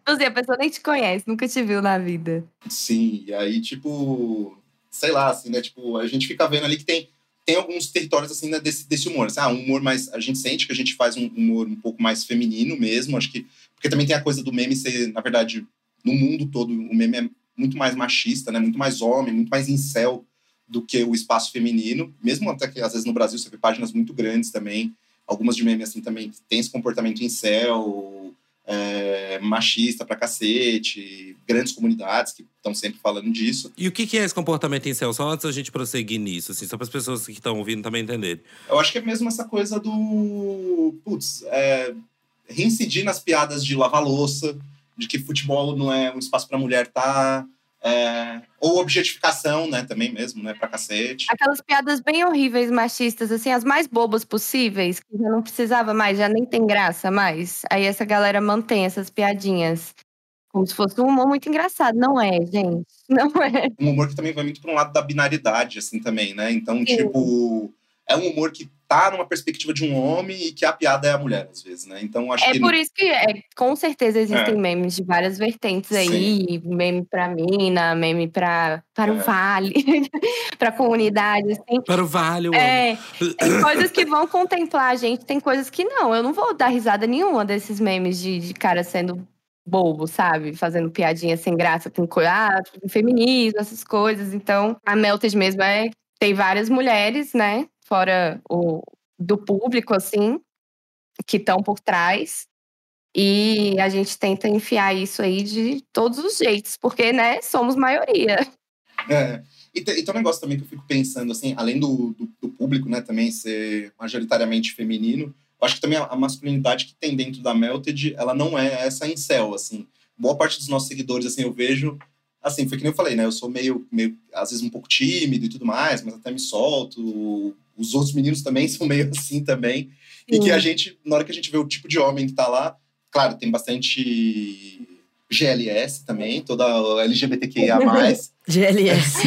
Speaker 4: Você, [LAUGHS] a pessoa nem te conhece, nunca te viu na vida.
Speaker 5: Sim, e aí, tipo, sei lá, assim, né? Tipo, a gente fica vendo ali que tem, tem alguns territórios, assim, né, desse, desse humor. Assim, ah, um humor mais. A gente sente que a gente faz um humor um pouco mais feminino mesmo, acho que. Porque também tem a coisa do meme ser, na verdade, no mundo todo, o meme é muito mais machista, né? Muito mais homem, muito mais incel do que o espaço feminino. Mesmo até que, às vezes, no Brasil, você vê páginas muito grandes também. Algumas de meme, assim, também tem esse comportamento incel, é, machista pra cacete, grandes comunidades que estão sempre falando disso.
Speaker 2: E o que é esse comportamento incel? Só antes da gente prosseguir nisso, assim, só para as pessoas que estão ouvindo também entenderem.
Speaker 5: Eu acho que é mesmo essa coisa do. Putz, é, reincidir nas piadas de lavar louça, de que futebol não é um espaço para mulher estar. Tá, é, ou objetificação, né, também mesmo, né, pra cacete.
Speaker 4: Aquelas piadas bem horríveis, machistas, assim, as mais bobas possíveis, que já não precisava mais, já nem tem graça mais. Aí essa galera mantém essas piadinhas. Como se fosse um humor muito engraçado. Não é, gente. [LAUGHS] Não é.
Speaker 5: Um humor que também vai muito para um lado da binaridade, assim, também, né? Então, Sim. tipo, é um humor que tá numa perspectiva de um homem e que a piada é a mulher, às vezes, né? Então, acho
Speaker 4: é
Speaker 5: que.
Speaker 4: É por isso que, é, com certeza, existem é. memes de várias vertentes aí. Sim. Meme pra mina, meme pra, para é. o vale, [LAUGHS] pra comunidade, assim.
Speaker 2: Para o vale,
Speaker 4: É, tem coisas que vão contemplar a gente, tem coisas que não. Eu não vou dar risada nenhuma desses memes de, de cara sendo bobo, sabe? Fazendo piadinha sem graça com ah, feminismo, essas coisas. Então, a Melted mesmo é. Tem várias mulheres, né? Fora o, do público, assim, que estão por trás. E a gente tenta enfiar isso aí de todos os jeitos, porque, né, somos maioria.
Speaker 5: É. E tem, e tem um negócio também que eu fico pensando, assim, além do, do, do, público, né, também ser majoritariamente feminino, eu acho que também a, a, masculinidade que tem dentro da Melted, ela não é essa em céu, assim. Boa parte dos nossos seguidores, assim, eu vejo assim, foi que nem eu falei, né? Eu sou meio, meio, às vezes, um pouco tímido e tudo mais, mas até me solto. Os outros meninos também [LAUGHS] são meio assim também. Sim. E que a gente, na hora que a gente vê o tipo de homem que tá lá, claro, tem bastante GLS também, toda LGBTQIA+.
Speaker 3: GLS.
Speaker 2: GLS.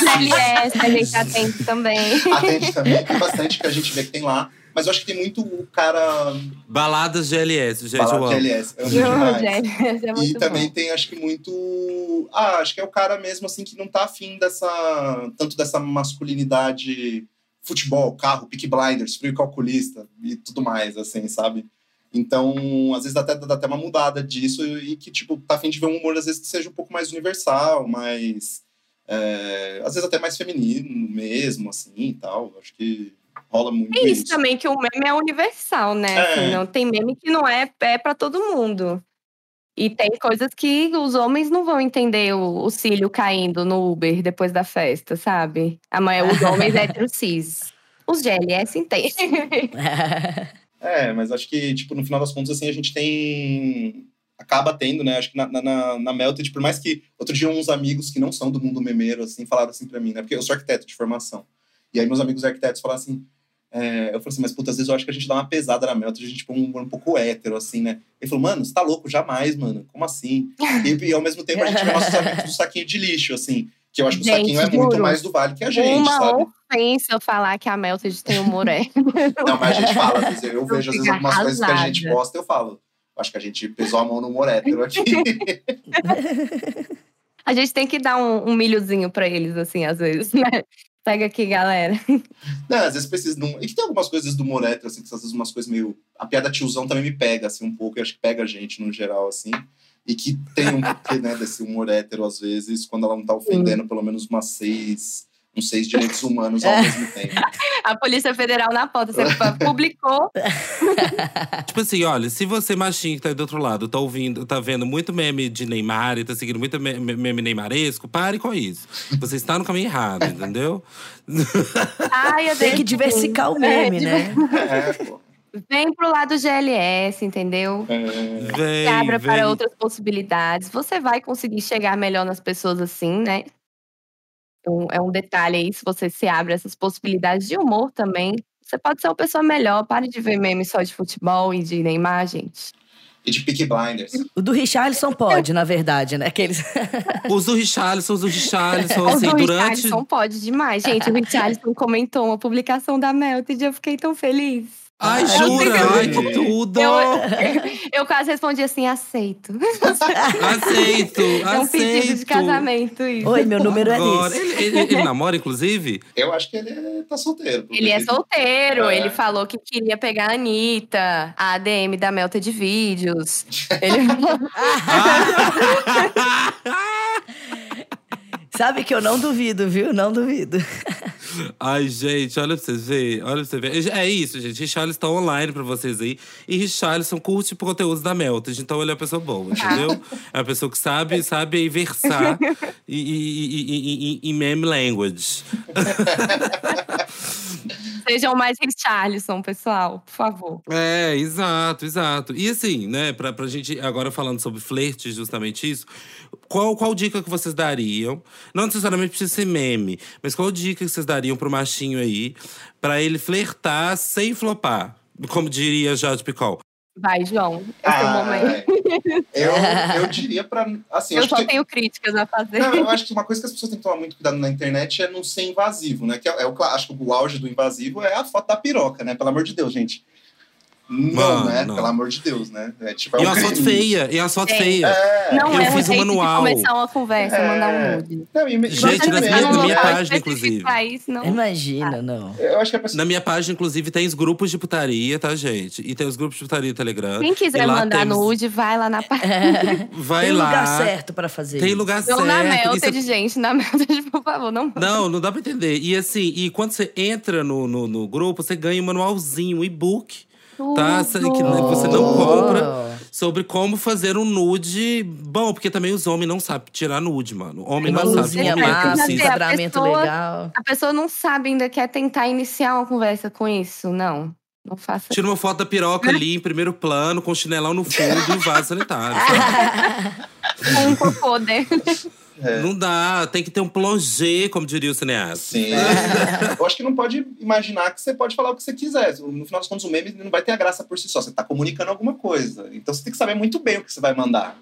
Speaker 4: GLS, a gente atende também.
Speaker 5: Atende também, tem bastante que a gente vê que tem lá. Mas eu acho que tem muito o cara.
Speaker 2: Baladas GLS, gente.
Speaker 5: Baladas GLS. Eu amo demais.
Speaker 4: GLS é muito
Speaker 5: e
Speaker 4: bom.
Speaker 5: também tem, acho que, muito. Ah, acho que é o cara mesmo, assim, que não tá afim dessa. Tanto dessa masculinidade. Futebol, carro, pick blinders, frio calculista e tudo mais, assim, sabe? Então, às vezes dá até, dá até uma mudada disso e que, tipo, tá afim de ver um humor, às vezes, que seja um pouco mais universal, mais. É, às vezes até mais feminino mesmo, assim e tal. Acho que rola muito
Speaker 4: é isso. isso. também, que o meme é universal, né? É. Assim, não tem meme que não é pé para todo mundo. E tem coisas que os homens não vão entender o, o cílio caindo no Uber depois da festa, sabe? Amanhã os homens hétero cis. Os GLS entendem. [LAUGHS]
Speaker 5: é, mas acho que, tipo, no final das contas, assim, a gente tem. Acaba tendo, né? Acho que na, na, na Melted, por mais que. Outro dia, uns amigos que não são do mundo memeiro, assim, falaram assim pra mim, né? Porque eu sou arquiteto de formação. E aí, meus amigos arquitetos falaram assim: é, eu falei assim, mas puta, às vezes eu acho que a gente dá uma pesada na Melton, a gente põe um, um pouco hétero, assim, né? Ele falou, mano, você tá louco? Jamais, mano. Como assim? e, e, ao mesmo tempo a gente vê nossos amigos do saquinho de lixo, assim. Que eu acho que gente, o saquinho é muito mais do vale que a gente,
Speaker 4: uma
Speaker 5: sabe?
Speaker 4: ofensa eu falar que a Melton tem humor é.
Speaker 5: Não, mas a gente fala, eu, eu vejo às vezes algumas arrasada. coisas que a gente posta, eu falo. Acho que a gente pesou a mão no humor hétero aqui. [LAUGHS]
Speaker 4: a gente tem que dar um, um milhozinho pra eles, assim, às vezes, né? Pega aqui, galera. [LAUGHS]
Speaker 5: Não, às vezes precisa. Não... E que tem algumas coisas do humor hétero, assim, que às vezes umas coisas meio. A piada tiozão também me pega, assim, um pouco. Eu acho que pega a gente no geral, assim. E que tem um [LAUGHS] porquê, né, desse humor hétero, às vezes, quando ela não tá ofendendo Sim. pelo menos umas seis. Uns seis [LAUGHS] direitos humanos ao mesmo tempo.
Speaker 4: A Polícia Federal na pauta. Você publicou. [LAUGHS]
Speaker 2: Tipo assim, olha, se você, machinho que tá aí do outro lado, tá ouvindo, tá vendo muito meme de Neymar e tá seguindo muito me- me- meme neymaresco, pare com isso. Você está no caminho errado, [LAUGHS] entendeu?
Speaker 4: Ai, eu
Speaker 3: Tem que diversificar o
Speaker 4: É,
Speaker 3: meme,
Speaker 4: diver-
Speaker 3: né?
Speaker 5: É, pô.
Speaker 4: Vem pro lado GLS, entendeu?
Speaker 5: É,
Speaker 2: Vem,
Speaker 4: Se abra
Speaker 2: vem.
Speaker 4: para outras possibilidades. Você vai conseguir chegar melhor nas pessoas assim, né? Então, é um detalhe aí, se você se abre essas possibilidades de humor também. Você pode ser uma pessoa melhor. Pare de ver meme só de futebol e de Neymar, gente.
Speaker 5: E de Peaky Blinders.
Speaker 3: O do Richarlison pode, na verdade, né? Aqueles... [LAUGHS]
Speaker 2: Os do Richarlison, os do Richarlison,
Speaker 4: o
Speaker 2: assim,
Speaker 4: do
Speaker 2: durante.
Speaker 4: Richarlison pode demais. Gente, o Richarlison comentou uma publicação da Melted e eu fiquei tão feliz.
Speaker 2: Ai,
Speaker 3: Ai,
Speaker 2: jura?
Speaker 5: eu-
Speaker 2: Ai, que tudo!
Speaker 4: Eu, [LAUGHS] eu quase respondi assim, aceito.
Speaker 2: Aceito,
Speaker 4: É um pedido de
Speaker 2: aceito.
Speaker 4: casamento isso.
Speaker 3: Oi, meu número
Speaker 2: Agora,
Speaker 3: é esse.
Speaker 2: ele, ele- ele namora, inclusive?
Speaker 5: Eu acho que ele é- tá solteiro.
Speaker 4: Ele é solteiro,
Speaker 5: É.
Speaker 4: ele falou que queria pegar a Anitta, a ADM da Melta de Vídeos. Ele... [LAUGHS]
Speaker 3: Sabe que eu não duvido, viu? Não duvido.
Speaker 2: Ai, gente, olha pra vocês verem. Olha pra você ver. É isso, gente. Richarlison tá online pra vocês aí. E Richarlison curte o conteúdo da Melted. Então ele é uma pessoa boa, entendeu? [LAUGHS] É uma pessoa que sabe, sabe versar em meme language. [LAUGHS]
Speaker 4: Sejam mais Richarlison, pessoal, por favor.
Speaker 2: É, exato, exato. E assim, né, pra, pra gente agora falando sobre flerte, justamente isso, qual, qual dica que vocês dariam? Não necessariamente precisa ser meme, mas qual dica que vocês dariam pro machinho aí pra ele flertar sem flopar? Como diria Jade Picol.
Speaker 4: Vai, João. Esse é o
Speaker 5: Ah,
Speaker 4: momento.
Speaker 5: eu, [LAUGHS] eu diria pra. Assim,
Speaker 4: Eu só
Speaker 5: que,
Speaker 4: tenho críticas a fazer.
Speaker 5: Não, eu acho que uma coisa que as pessoas têm que tomar muito cuidado na internet é não ser invasivo, né? Que é, é o, acho que o auge do invasivo é a foto da piroca, né? Pelo amor de Deus, gente. Não,
Speaker 2: Mano,
Speaker 5: né?
Speaker 2: não.
Speaker 5: Pelo amor de Deus, né? É, tipo, é
Speaker 2: E
Speaker 5: um
Speaker 2: uma foto feia, e uma foto
Speaker 4: É.
Speaker 2: feia.
Speaker 5: É.
Speaker 4: Não
Speaker 2: Eu
Speaker 4: é
Speaker 2: fiz
Speaker 4: um
Speaker 2: um manual.
Speaker 4: de começar uma conversa,
Speaker 5: É.
Speaker 4: mandar um nude.
Speaker 5: Não, e,
Speaker 2: Gente, na
Speaker 5: vê,
Speaker 2: minha- na minha página, inclusive.
Speaker 4: isso, não.
Speaker 3: Imagina, não.
Speaker 5: Eu acho que pessoa.
Speaker 2: Na minha página, inclusive, tem os grupos de putaria, tá, gente? E tem os grupos de putaria do Telegram.
Speaker 4: Quem quiser mandar
Speaker 2: temos-
Speaker 4: nude, vai lá na página.
Speaker 2: Vai
Speaker 3: Tem
Speaker 2: lá.
Speaker 3: lugar certo pra fazer
Speaker 2: Tem
Speaker 3: isso.
Speaker 2: lugar
Speaker 4: Não na
Speaker 2: certo. isso é
Speaker 4: Melted, gente. Na Melted, por favor, não.
Speaker 2: Não, não dá pra entender. E assim, e quando você entra no, no, no grupo, você ganha um manualzinho, um e-book, tá? Que
Speaker 4: Tudo.
Speaker 2: você não compra. Sobre como fazer um nude bom, porque também os homens não sabem tirar nude, mano. Homem
Speaker 3: Uma
Speaker 2: não sabe como é
Speaker 3: massa, um
Speaker 4: precisa.
Speaker 2: precisa.
Speaker 4: A
Speaker 3: enquadramento
Speaker 4: pessoa-
Speaker 3: legal.
Speaker 4: A pessoa não sabe ainda, quer tentar iniciar uma conversa com isso. Não, não faça
Speaker 2: Tira uma foto da piroca ali em primeiro plano, com o chinelão no fundo e o vaso sanitário. [LAUGHS]
Speaker 4: um cocô dentro. [LAUGHS]
Speaker 5: É.
Speaker 2: Não dá, tem que ter um plongé, como diria o cineasta.
Speaker 5: Sim. eu acho que não pode imaginar que você pode falar o que você quiser. No final das contas, o meme não vai ter a graça por si só. Você está comunicando alguma coisa. Então você tem que saber muito bem o que você vai mandar.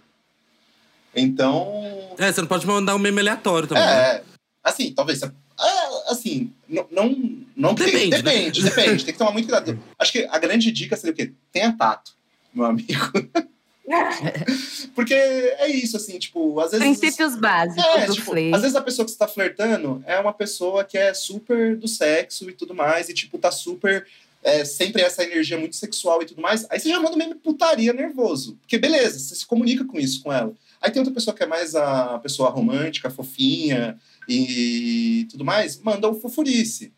Speaker 5: Então.
Speaker 2: É, você não pode mandar um meme aleatório também. né?
Speaker 5: É. Assim, talvez. você- é, assim, não. não, não tem-
Speaker 2: Depende, né?
Speaker 5: depende, depende. Tem que tomar muito cuidado. Acho que a grande dica seria o quê? Tenha tato, meu amigo. [LAUGHS] Porque é isso, assim, tipo, às vezes.
Speaker 4: Princípios básicos
Speaker 5: É,
Speaker 4: do
Speaker 5: tipo,
Speaker 4: flerte.
Speaker 5: às vezes a pessoa que você tá flertando é uma pessoa que é super do sexo e tudo mais, e tipo, tá super. é, sempre essa energia muito sexual e tudo mais. Aí você já manda meme putaria nervoso. Porque beleza, você se comunica com isso com ela. Aí tem outra pessoa que é mais a pessoa romântica, fofinha e tudo mais, manda o fofurice.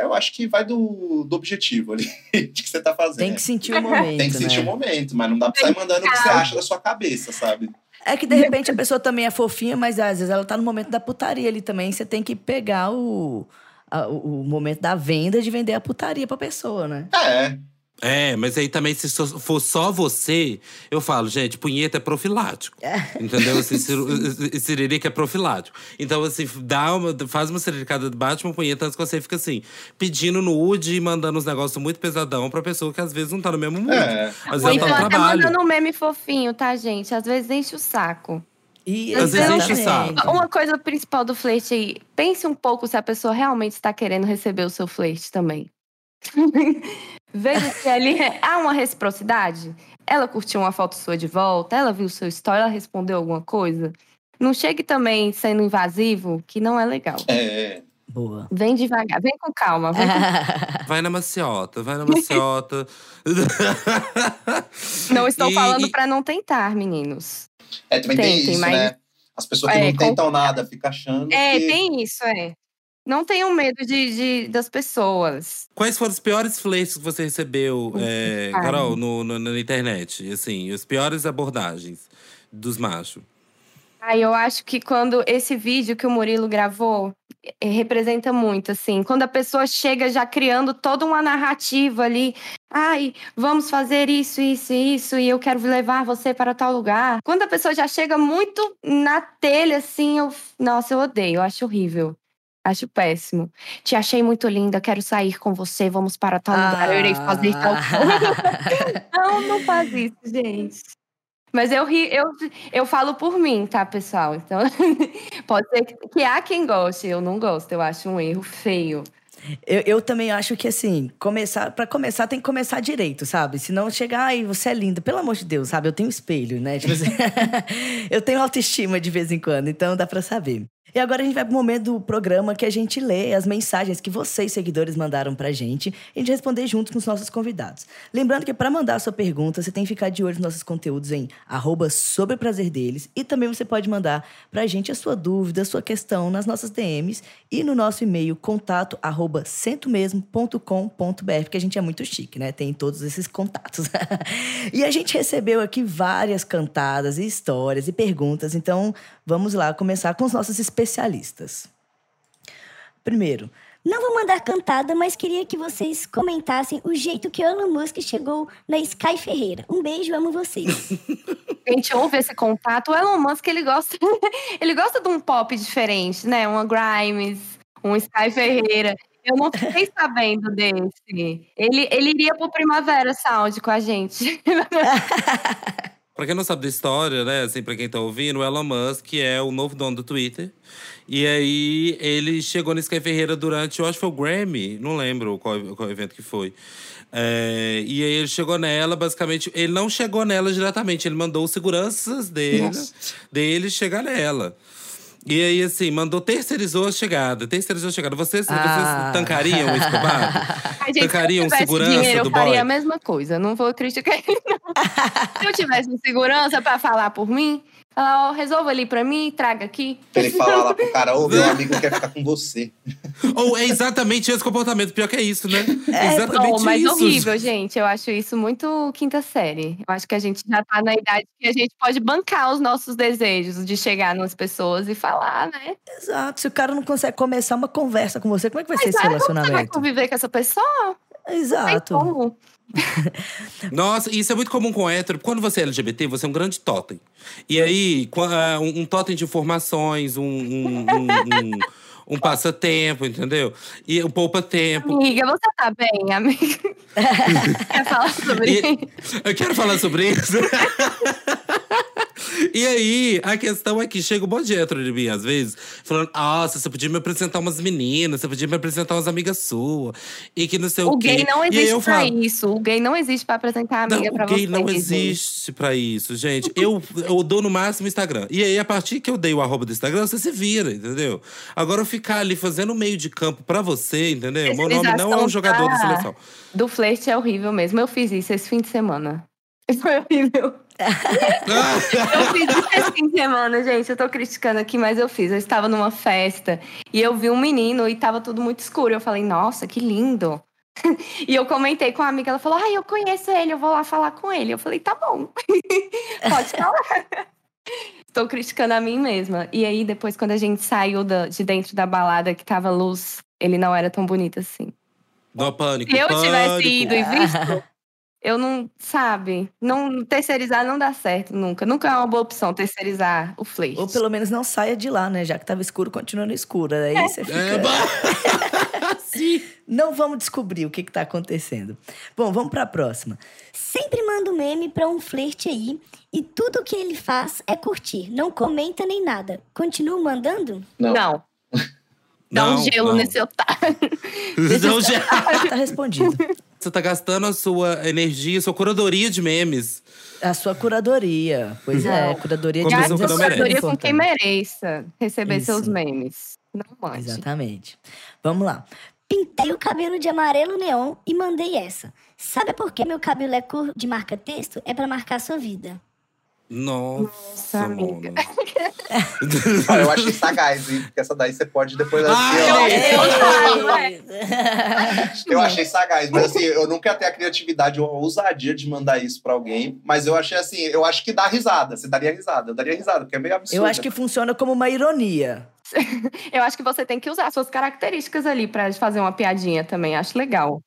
Speaker 5: Eu acho que vai do, do objetivo ali [LAUGHS] de que você tá fazendo.
Speaker 3: Tem que sentir o momento,
Speaker 5: Tem que sentir
Speaker 3: né?
Speaker 5: o momento, mas não dá pra sair mandando o que você acha da sua cabeça, sabe?
Speaker 3: É que de repente a pessoa também é fofinha, mas às vezes ela tá no momento da putaria ali também. Você tem que pegar o, a- o, o momento da venda de vender a putaria pra pessoa, né?
Speaker 5: É,
Speaker 2: É, mas aí também, se for só você, eu falo, gente, punheta é profilático. Entendeu? Assim, [LAUGHS] Siririca é profilático. Então, assim, dá uma, faz uma siriricada, bate uma punheta antes que você fica assim, pedindo nude e mandando uns negócios muito pesadão pra pessoa que às vezes não tá no mesmo mood.
Speaker 5: É.
Speaker 2: Às
Speaker 4: Ou
Speaker 2: vezes
Speaker 4: então
Speaker 2: ela tá no
Speaker 4: até
Speaker 2: trabalho.
Speaker 4: mandando um meme fofinho, tá, gente? Às vezes enche o saco.
Speaker 3: E
Speaker 2: Às vezes enche o saco.
Speaker 4: Uma coisa principal do flerte aí, pense um pouco se a pessoa realmente está querendo receber o seu flerte também. Veja se ali é- há uma reciprocidade. Ela curtiu uma foto sua de volta, ela viu o seu story, ela respondeu alguma coisa. Não chegue também sendo invasivo, que não é legal.
Speaker 5: É,
Speaker 3: Boa.
Speaker 4: Vem devagar, vem com calma. Vem com... [LAUGHS]
Speaker 2: Vai na maciota, vai na maciota. [LAUGHS]
Speaker 4: Não estou
Speaker 2: E-
Speaker 4: falando
Speaker 2: e-
Speaker 4: para não tentar, meninos.
Speaker 5: É, também tem,
Speaker 4: Tem,
Speaker 5: isso,
Speaker 4: mais-
Speaker 5: né? As pessoas que
Speaker 4: É,
Speaker 5: não
Speaker 4: com-
Speaker 5: tentam nada ficam achando
Speaker 4: É,
Speaker 5: que...
Speaker 4: tem isso, é. Não tenham medo de, de- das pessoas.
Speaker 2: Quais foram os piores flertes que você recebeu, é. Carol, no, no- na internet? Assim, as piores abordagens dos machos.
Speaker 4: Ai, eu acho que quando esse vídeo que o Murilo gravou eh, representa muito, assim. Quando a pessoa chega já criando toda uma narrativa ali. Ai, vamos fazer isso, isso isso, e eu quero levar você para tal lugar. Quando a pessoa já chega muito na telha, assim, eu. Nossa, eu odeio, eu acho horrível. Acho péssimo. Te achei muito linda, quero sair com você, vamos para tal lugar, eu irei fazer tal coisa. [LAUGHS] Não, não faz isso, gente. Mas eu ri, eu, eu falo por mim, tá, pessoal? Então, [LAUGHS] pode ser que, que há quem goste, eu não gosto, eu acho um erro feio.
Speaker 3: Eu, eu também acho que, assim, começar para começar tem que começar direito, sabe? Se não chegar, ai, você é linda. Pelo amor de Deus, sabe? Eu tenho espelho, né? Tipo assim, [LAUGHS] eu tenho autoestima de vez em quando, então dá pra saber. E agora a gente vai pro momento do programa que a gente lê as mensagens que vocês, seguidores, mandaram pra gente e a gente responder junto com os nossos convidados. Lembrando que para mandar a sua pergunta, você tem que ficar de olho nos nossos conteúdos em arroba sobre o prazer deles e também você pode mandar pra gente a sua dúvida, a sua questão nas nossas DMs e no nosso e-mail contato arroba porque a gente é muito chique, né? Tem todos esses contatos. [LAUGHS] e a gente recebeu aqui várias cantadas e histórias e perguntas, então vamos lá começar com os nossos especialistas. Primeiro,
Speaker 6: Não vou mandar cantada, mas queria que vocês comentassem o jeito que Elon Musk chegou na Sky Ferreira. Um beijo, amo vocês.
Speaker 4: A [LAUGHS] gente ouve esse contato, o Elon Musk, ele gosta, [LAUGHS] ele gosta de um pop diferente, né? Uma Grimes, um Sky Ferreira. Eu não fiquei [LAUGHS] sabendo desse. Ele, ele iria pro Primavera Sound com a gente.
Speaker 2: Pra quem não sabe da história, né, assim, pra quem tá ouvindo, o Elon Musk é o novo dono do Twitter. E aí, ele chegou no Sky Ferreira durante, eu acho que foi o Grammy, não lembro qual, qual evento que foi. É, e aí, ele chegou nela, basicamente, ele não chegou nela diretamente, ele mandou os seguranças dele,
Speaker 5: Nossa.
Speaker 2: dele chegar nela. E aí, assim, mandou, terceirizou a chegada, terceirizou a chegada. Vocês,
Speaker 3: Ah.
Speaker 2: vocês tancariam?
Speaker 4: Ai, [LAUGHS] gente,
Speaker 2: Tancariam
Speaker 4: se eu
Speaker 2: segurança
Speaker 4: dinheiro,
Speaker 2: do
Speaker 4: eu faria
Speaker 2: boy?
Speaker 4: a mesma coisa. Não vou criticar ele, não. [LAUGHS] se eu tivesse um segurança pra falar por mim, falar, ó, resolva ali pra mim, traga aqui.
Speaker 5: Pra ele falar lá pro cara, ô, meu [LAUGHS] amigo quer ficar com você.
Speaker 2: Ou é exatamente esse comportamento, pior que é isso, né? exatamente
Speaker 4: Oh, mas
Speaker 2: isso.
Speaker 4: horrível, gente. Eu acho isso muito quinta série. Eu acho que a gente já tá na idade que a gente pode bancar os nossos desejos de chegar nas pessoas e falar, né?
Speaker 3: Exato. Se o cara não consegue começar uma conversa com você, como é que vai ser
Speaker 4: Mas
Speaker 3: esse
Speaker 4: olha, como você vai
Speaker 3: relacionamento?
Speaker 4: conviver com essa pessoa? Não tem
Speaker 3: Exato.
Speaker 4: como. [LAUGHS]
Speaker 2: Nossa, isso é muito comum com hétero. Quando você é LGBT, você é um grande totem. E aí, ah, um, um totem de informações, um, um, um, um- um passatempo, entendeu? E um poupa-tempo.
Speaker 4: Amiga, você tá bem, amiga? [LAUGHS] Quer falar sobre
Speaker 2: E-
Speaker 4: isso?
Speaker 2: eu quero falar sobre isso. [LAUGHS] E aí, a questão é que chega um monte de hétero de mim, às vezes, falando: Nossa, você podia me apresentar umas meninas, você podia me apresentar umas amigas suas, e que não sei o,
Speaker 4: O
Speaker 2: quê.
Speaker 4: gay não existe pra
Speaker 2: falo,
Speaker 4: isso. O gay não existe pra apresentar amiga
Speaker 2: Não,
Speaker 4: pra
Speaker 2: o gay
Speaker 4: você.
Speaker 2: não existe pra isso, gente. Eu, eu dou no máximo Instagram. E aí, a partir que eu dei o arroba do Instagram, você se vira, entendeu? Agora, eu ficar ali fazendo meio de campo pra você, entendeu? Meu nome não é um jogador da
Speaker 4: Terceirização
Speaker 2: seleção.
Speaker 4: Do flerte é horrível mesmo. Eu fiz isso esse fim de semana. [LAUGHS] Foi horrível. [LAUGHS] Eu fiz esse fim de semana, gente. Eu tô criticando aqui, mas eu fiz. Eu estava numa festa e eu vi um menino e tava tudo muito escuro. Eu falei, nossa, que lindo. [LAUGHS] E eu comentei com a amiga, ela falou, ai, eu conheço ele, eu vou lá falar com ele. Eu falei, tá bom. Pode falar. Tô criticando a mim mesma. E aí, depois, quando a gente saiu da- de dentro da balada que tava luz, ele não era tão bonito assim.
Speaker 2: Não, pânico,
Speaker 4: Se eu
Speaker 2: pânico.
Speaker 4: tivesse ido e visto, eu não, sabe, não terceirizar não dá certo nunca. Nunca é uma boa opção terceirizar o flerte.
Speaker 3: Ou pelo menos não saia de lá, né? Já que tava escuro, continua no escuro. Aí você fica.
Speaker 2: É. [LAUGHS]
Speaker 3: Não vamos descobrir o que, que tá acontecendo. Bom, vamos pra próxima.
Speaker 6: Sempre manda um meme pra um flerte aí e tudo que ele faz é curtir. Não comenta nem nada. Continua mandando?
Speaker 5: Não.
Speaker 4: Não. Dá um
Speaker 2: Não,
Speaker 4: gelo
Speaker 2: não.
Speaker 4: nesse otário. [LAUGHS]
Speaker 2: Não, já-
Speaker 3: Tá respondido.
Speaker 2: Você tá gastando a sua energia, a sua curadoria de memes.
Speaker 3: A sua curadoria. Pois é,
Speaker 4: Não.
Speaker 3: curadoria de memes é super
Speaker 2: merece.
Speaker 4: Curadoria com quem mereça receber
Speaker 3: Isso.
Speaker 4: seus memes. Não mande.
Speaker 3: Exatamente. Vamos lá.
Speaker 6: Pintei o cabelo de amarelo neon e mandei essa. Sabe por que meu cabelo é cor de marca texto? É pra marcar sua vida.
Speaker 2: Nossa,
Speaker 4: amiga.
Speaker 2: mano. [LAUGHS]
Speaker 5: Ah, eu achei sagaz, hein? Porque essa daí você pode depois assim,
Speaker 2: Ai,
Speaker 5: ó.
Speaker 2: eu- [LAUGHS]
Speaker 5: Eu achei sagaz, mas assim, eu nunca ia ter a criatividade ou a ousadia de mandar isso pra alguém. Mas eu achei assim, eu acho que dá risada. Você daria risada. Eu daria risada, porque é meio absurdo.
Speaker 3: Eu acho que funciona como uma ironia. [LAUGHS]
Speaker 4: Eu acho que você tem que usar suas características ali pra fazer uma piadinha também. Acho legal.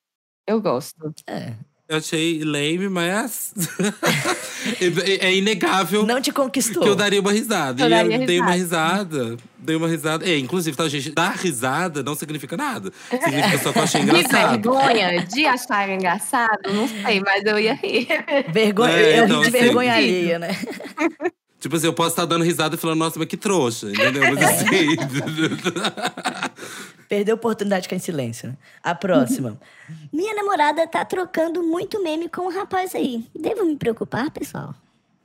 Speaker 4: Eu gosto.
Speaker 3: É.
Speaker 2: Eu achei lame, mas. [LAUGHS] é é inegável
Speaker 3: Não te conquistou.
Speaker 2: que eu daria uma risada.
Speaker 4: Eu
Speaker 2: e eu dei uma
Speaker 4: risada.
Speaker 2: risada. Dei uma risada. É, inclusive, tá, gente? Dar risada não significa nada. Significa só que eu achei [LAUGHS]
Speaker 4: De
Speaker 2: engraçado.
Speaker 4: vergonha de achar engraçado, não sei, mas eu ia rir.
Speaker 3: Vergonha,
Speaker 2: É,
Speaker 3: eu
Speaker 2: então,
Speaker 3: de
Speaker 2: assim.
Speaker 3: vergonha alheia, né? [LAUGHS]
Speaker 2: Tipo assim, eu posso estar dando risada e falando, nossa, mas que trouxa, entendeu? Mas assim. [LAUGHS]
Speaker 3: Perdeu a oportunidade de ficar em silêncio, né? A próxima. [LAUGHS]
Speaker 6: Minha namorada tá trocando muito meme com um rapaz aí. Devo me preocupar, pessoal?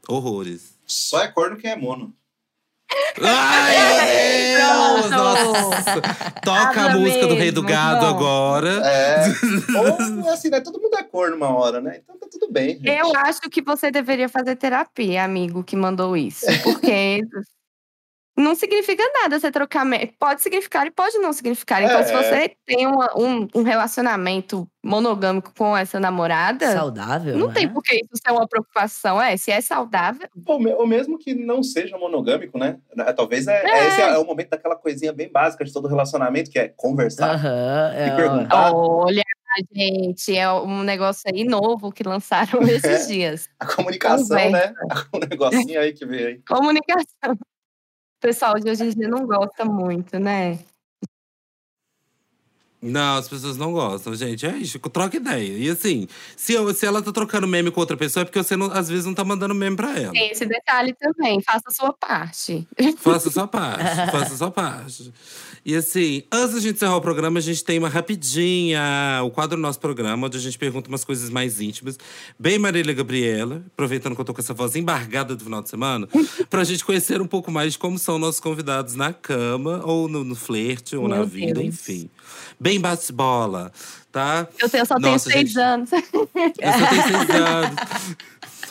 Speaker 2: Horrores.
Speaker 5: Só é corno quem é mono.
Speaker 2: Ai, meu Deus! Nossa! Toca a música do Rei do Gado
Speaker 4: não.
Speaker 2: agora.
Speaker 5: É. [LAUGHS] Ou assim, né? Todo mundo é corno uma hora, né? Então tá tudo bem, gente.
Speaker 4: Eu acho que você deveria fazer terapia, amigo, que mandou isso. Porque [LAUGHS] não significa nada você trocar. Pode significar e pode não significar. Então,
Speaker 5: É.
Speaker 4: se você tem uma- um, um relacionamento monogâmico com essa namorada,
Speaker 3: Saudável,
Speaker 4: não
Speaker 3: né?
Speaker 4: tem por que isso ser uma preocupação. É, se é saudável.
Speaker 5: Ou, me- ou mesmo que não seja monogâmico, né? É, Talvez é, é. esse é o momento daquela coisinha bem básica de todo relacionamento, que é conversar
Speaker 3: é,
Speaker 5: e perguntar.
Speaker 4: Olha, gente, é um negócio aí novo que lançaram [LAUGHS] esses dias.
Speaker 5: A comunicação,
Speaker 4: Conversa.
Speaker 5: né? [LAUGHS] O negocinho aí que veio aí.
Speaker 4: Comunicação. O pessoal de hoje em dia não gosta muito, né?
Speaker 2: Não, as pessoas não gostam, gente. É isso, troca ideia. E assim, se, eu- se ela tá trocando meme com outra pessoa, é porque você não- às vezes não tá mandando meme pra ela.
Speaker 4: Tem esse detalhe também. Faça a sua parte.
Speaker 2: Faça a sua parte, faça a sua parte. E assim, antes gente encerrar o programa, a gente tem uma rapidinha, o quadro do nosso programa, onde a gente pergunta umas coisas mais íntimas. Bem Marília Gabriela, aproveitando que eu tô com essa voz embargada do final de semana, [LAUGHS] pra gente conhecer um pouco mais de como são nossos convidados na cama, ou no, no flerte, ou na
Speaker 4: Meu
Speaker 2: vida,
Speaker 4: Deus.
Speaker 2: enfim. Bem bate-bola, tá?
Speaker 4: Eu tenho, só
Speaker 2: Nossa,
Speaker 4: tenho seis
Speaker 2: gente.
Speaker 4: anos.
Speaker 2: Eu só tenho seis [LAUGHS] anos.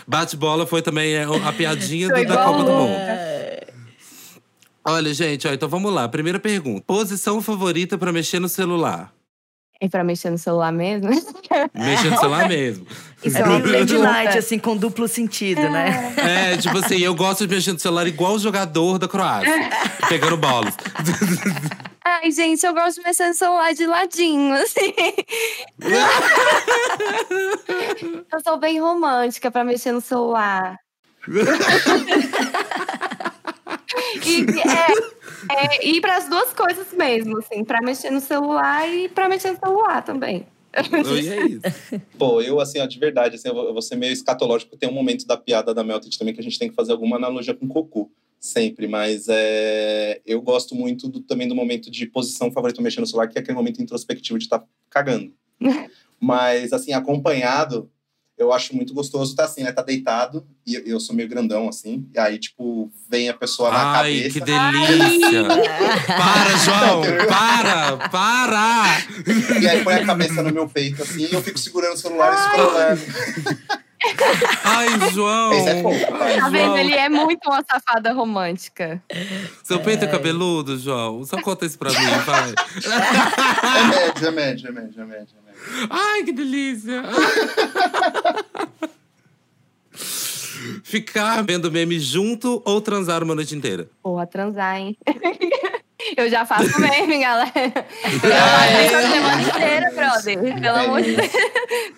Speaker 2: Bate-bola foi também é, a piadinha do- da Copa do. Mundo. Olha, gente, ó, então vamos lá. Primeira pergunta. Posição favorita pra mexer no celular?
Speaker 4: É pra mexer no celular mesmo? [LAUGHS]
Speaker 2: Mexer no celular mesmo.
Speaker 4: Isso
Speaker 3: É
Speaker 4: uma
Speaker 3: bem lady
Speaker 4: pergunta.
Speaker 3: night, assim, com duplo sentido, né?
Speaker 2: É, tipo assim, eu gosto de mexer no celular igual o jogador da Croácia. pegando bolas. [LAUGHS]
Speaker 4: Ai, gente, eu gosto de mexer no celular de ladinho, assim. [LAUGHS] eu sou bem romântica pra mexer no celular. E é, é ir para as duas coisas mesmo, assim, pra mexer no celular e pra mexer no celular também.
Speaker 2: E é isso. [LAUGHS]
Speaker 5: Pô, eu, assim, ó, de verdade, assim, eu vou, eu vou ser meio escatológico. Tem um momento da piada da Melted também que a gente tem que fazer alguma analogia com cocô. Sempre, mas é, eu gosto muito do- também do momento de posição favorita mexer no celular, que é aquele momento introspectivo de estar cagando. [LAUGHS] mas, assim, acompanhado, eu acho muito gostoso tá assim, né? Tá deitado, e eu- sou meio grandão, assim, e aí, tipo, vem a pessoa na
Speaker 2: Ai,
Speaker 5: cabeça.
Speaker 2: que delícia! Para, João! [LAUGHS] Para! Para!
Speaker 5: E aí põe a cabeça no meu peito, assim, e eu fico segurando o celular e.
Speaker 2: Ai, João!
Speaker 5: Esse é fofo, tá?
Speaker 4: Tá vendo?
Speaker 2: João.
Speaker 4: Ele é muito uma safada romântica.
Speaker 2: Seu peito é cabeludo, João? Só conta isso pra mim, vai.
Speaker 5: É médio, é médio, é médio, é médio. É.
Speaker 2: Ai, que delícia! [LAUGHS] Ficar vendo meme junto ou transar uma noite inteira?
Speaker 4: Porra, transar, hein? [LAUGHS] Eu já faço [LAUGHS] meme, galera. Eu já faço isso a semana inteira, brother. Pelo amor de Deus.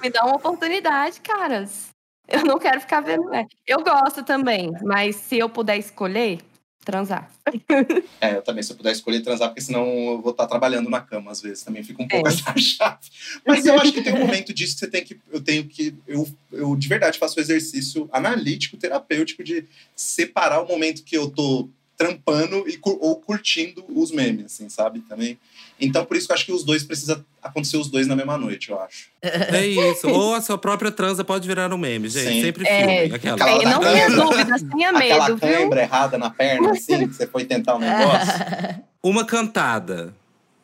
Speaker 4: Me dá uma oportunidade, caras. Eu não quero ficar vendo meme. Eu gosto também, mas se eu puder escolher, transar. [LAUGHS]
Speaker 5: É, eu também, se eu puder escolher transar, porque senão eu vou estar trabalhando na cama, às vezes. Também fica um pouco
Speaker 4: É.
Speaker 5: essa [LAUGHS] chave. Mas eu acho que tem um momento disso que você tem que. Eu tenho que. Eu, eu de verdade faço o exercício analítico, terapêutico, de separar o momento que eu tô trampando e, ou curtindo os memes, assim, sabe? Também. Então, por isso que eu acho que os dois precisa acontecer os dois na mesma noite, eu acho.
Speaker 2: É isso. Ou a sua própria transa pode virar um meme, gente.
Speaker 5: Sim.
Speaker 2: Sempre
Speaker 4: É,
Speaker 2: filme. Aquela.
Speaker 5: Aquela
Speaker 4: É, não tenha [LAUGHS]
Speaker 5: câmera.
Speaker 4: dúvidas, tenha
Speaker 5: Aquela
Speaker 4: medo, viu?
Speaker 5: cãibra errada na perna, assim, que você foi tentar um [LAUGHS] negócio.
Speaker 2: Uma cantada.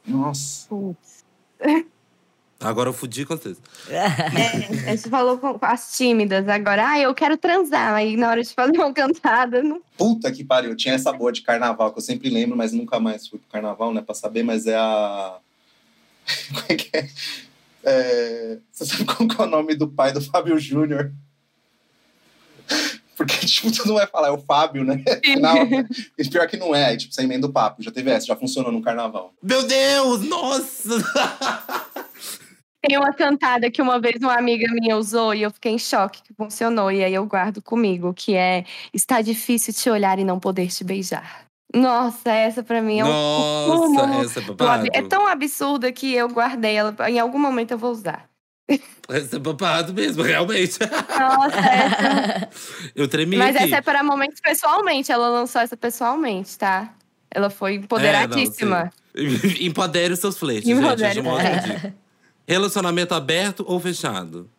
Speaker 5: Nossa.
Speaker 4: Putz.
Speaker 2: Agora eu fudi com vocês.
Speaker 4: É, a gente falou com as tímidas agora. Ah, eu quero transar. Aí na hora de fazer uma cantada, não.
Speaker 5: Puta que pariu, tinha essa boa de carnaval, que eu sempre lembro, mas nunca mais fui pro carnaval, né, pra saber, mas é a. [LAUGHS] Como é que é? é... Você sabe qual que é o nome do pai do Fábio Júnior? [LAUGHS] Porque, tipo, tu não vai falar, é o Fábio, né? Não, e pior que não é, aí, tipo, você emenda o papo. Já teve essa, já funcionou no carnaval.
Speaker 2: Meu Deus, nossa! [LAUGHS]
Speaker 4: Tem uma cantada que uma vez uma amiga minha usou e eu fiquei em choque que funcionou. E aí eu guardo comigo, que é Está difícil te olhar e não poder te beijar. Nossa, essa pra mim é um
Speaker 2: Nossa, essa é
Speaker 4: É tão absurda que eu guardei ela. Em algum momento eu vou usar.
Speaker 2: Essa é babado mesmo, realmente.
Speaker 4: Nossa, essa. [LAUGHS]
Speaker 2: Eu tremi
Speaker 4: Mas
Speaker 2: aqui.
Speaker 4: essa é para momentos pessoalmente. Ela lançou essa pessoalmente, tá? Ela foi empoderadíssima.
Speaker 2: É, não. Empodere os seus fletes, gente.
Speaker 4: Empodere.
Speaker 2: dica. Relacionamento aberto ou fechado?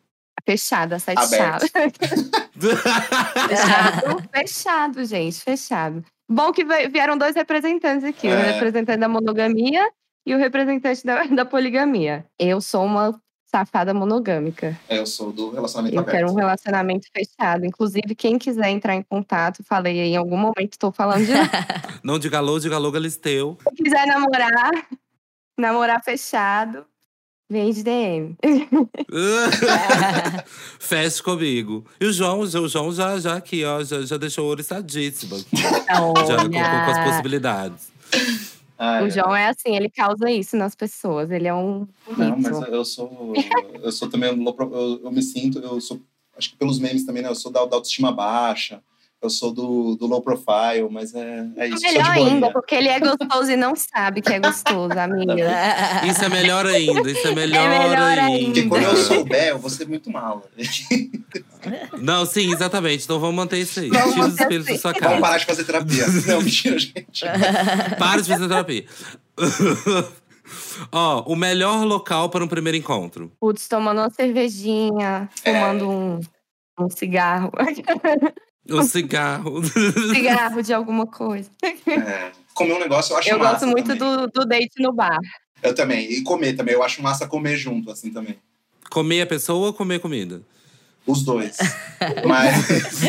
Speaker 4: Fechado, a sete
Speaker 5: Aberto.
Speaker 4: chaves. [LAUGHS] Fechado, fechado, gente, fechado. Bom que vieram dois representantes aqui, o
Speaker 5: É.
Speaker 4: representante da monogamia e o representante da, [LAUGHS] da poligamia. Eu sou uma safada monogâmica.
Speaker 5: É, eu sou do relacionamento
Speaker 4: Eu
Speaker 5: aberto.
Speaker 4: quero um relacionamento fechado. Inclusive, quem quiser entrar em contato, falei aí em algum momento, estou falando de [LAUGHS]
Speaker 2: Não diga alô, diga alô, Galisteu.
Speaker 4: Quem quiser namorar, namorar fechado, vem de DM. [LAUGHS]
Speaker 2: Feche comigo. E o João, o João já, já aqui, ó, já, já deixou o ouro estadíssimo. aqui. Já colocou com as possibilidades.
Speaker 5: Ah,
Speaker 4: o João é assim, ele causa isso nas pessoas. Ele é um
Speaker 5: Não, mas eu sou. Eu sou também. um Eu, eu me sinto. Eu sou. Acho que pelos memes também, né? Eu sou da, da autoestima baixa. Eu sou do, do low profile, mas é, é isso. sou de
Speaker 4: Melhor ainda, porque ele é gostoso e não sabe que é gostoso, amiga. [LAUGHS]
Speaker 2: Isso é melhor ainda, isso é melhor,
Speaker 4: melhor
Speaker 2: ainda.
Speaker 5: Porque quando eu souber, eu vou ser muito mala. [LAUGHS]
Speaker 2: Não, sim, exatamente. Então vamos manter isso aí.
Speaker 4: Vamos
Speaker 2: Tira os espelhos da
Speaker 4: assim.
Speaker 2: sua
Speaker 5: Vamos
Speaker 2: cara.
Speaker 5: parar de fazer terapia. [LAUGHS] Não, mentira, gente.
Speaker 2: Para de fazer terapia. Ó, o melhor local para um primeiro encontro.
Speaker 4: Putz, tomando uma cervejinha, fumando um, um cigarro.
Speaker 2: O cigarro. [LAUGHS]
Speaker 4: cigarro de alguma coisa.
Speaker 5: É, comer um negócio eu acho
Speaker 4: Eu
Speaker 5: massa.
Speaker 4: gosto muito
Speaker 5: também.
Speaker 4: do, do date no bar.
Speaker 5: Eu também. E comer também. Eu acho massa comer junto, assim também.
Speaker 2: comer a pessoa ou comer comida?
Speaker 5: Os dois. [LAUGHS] Mas,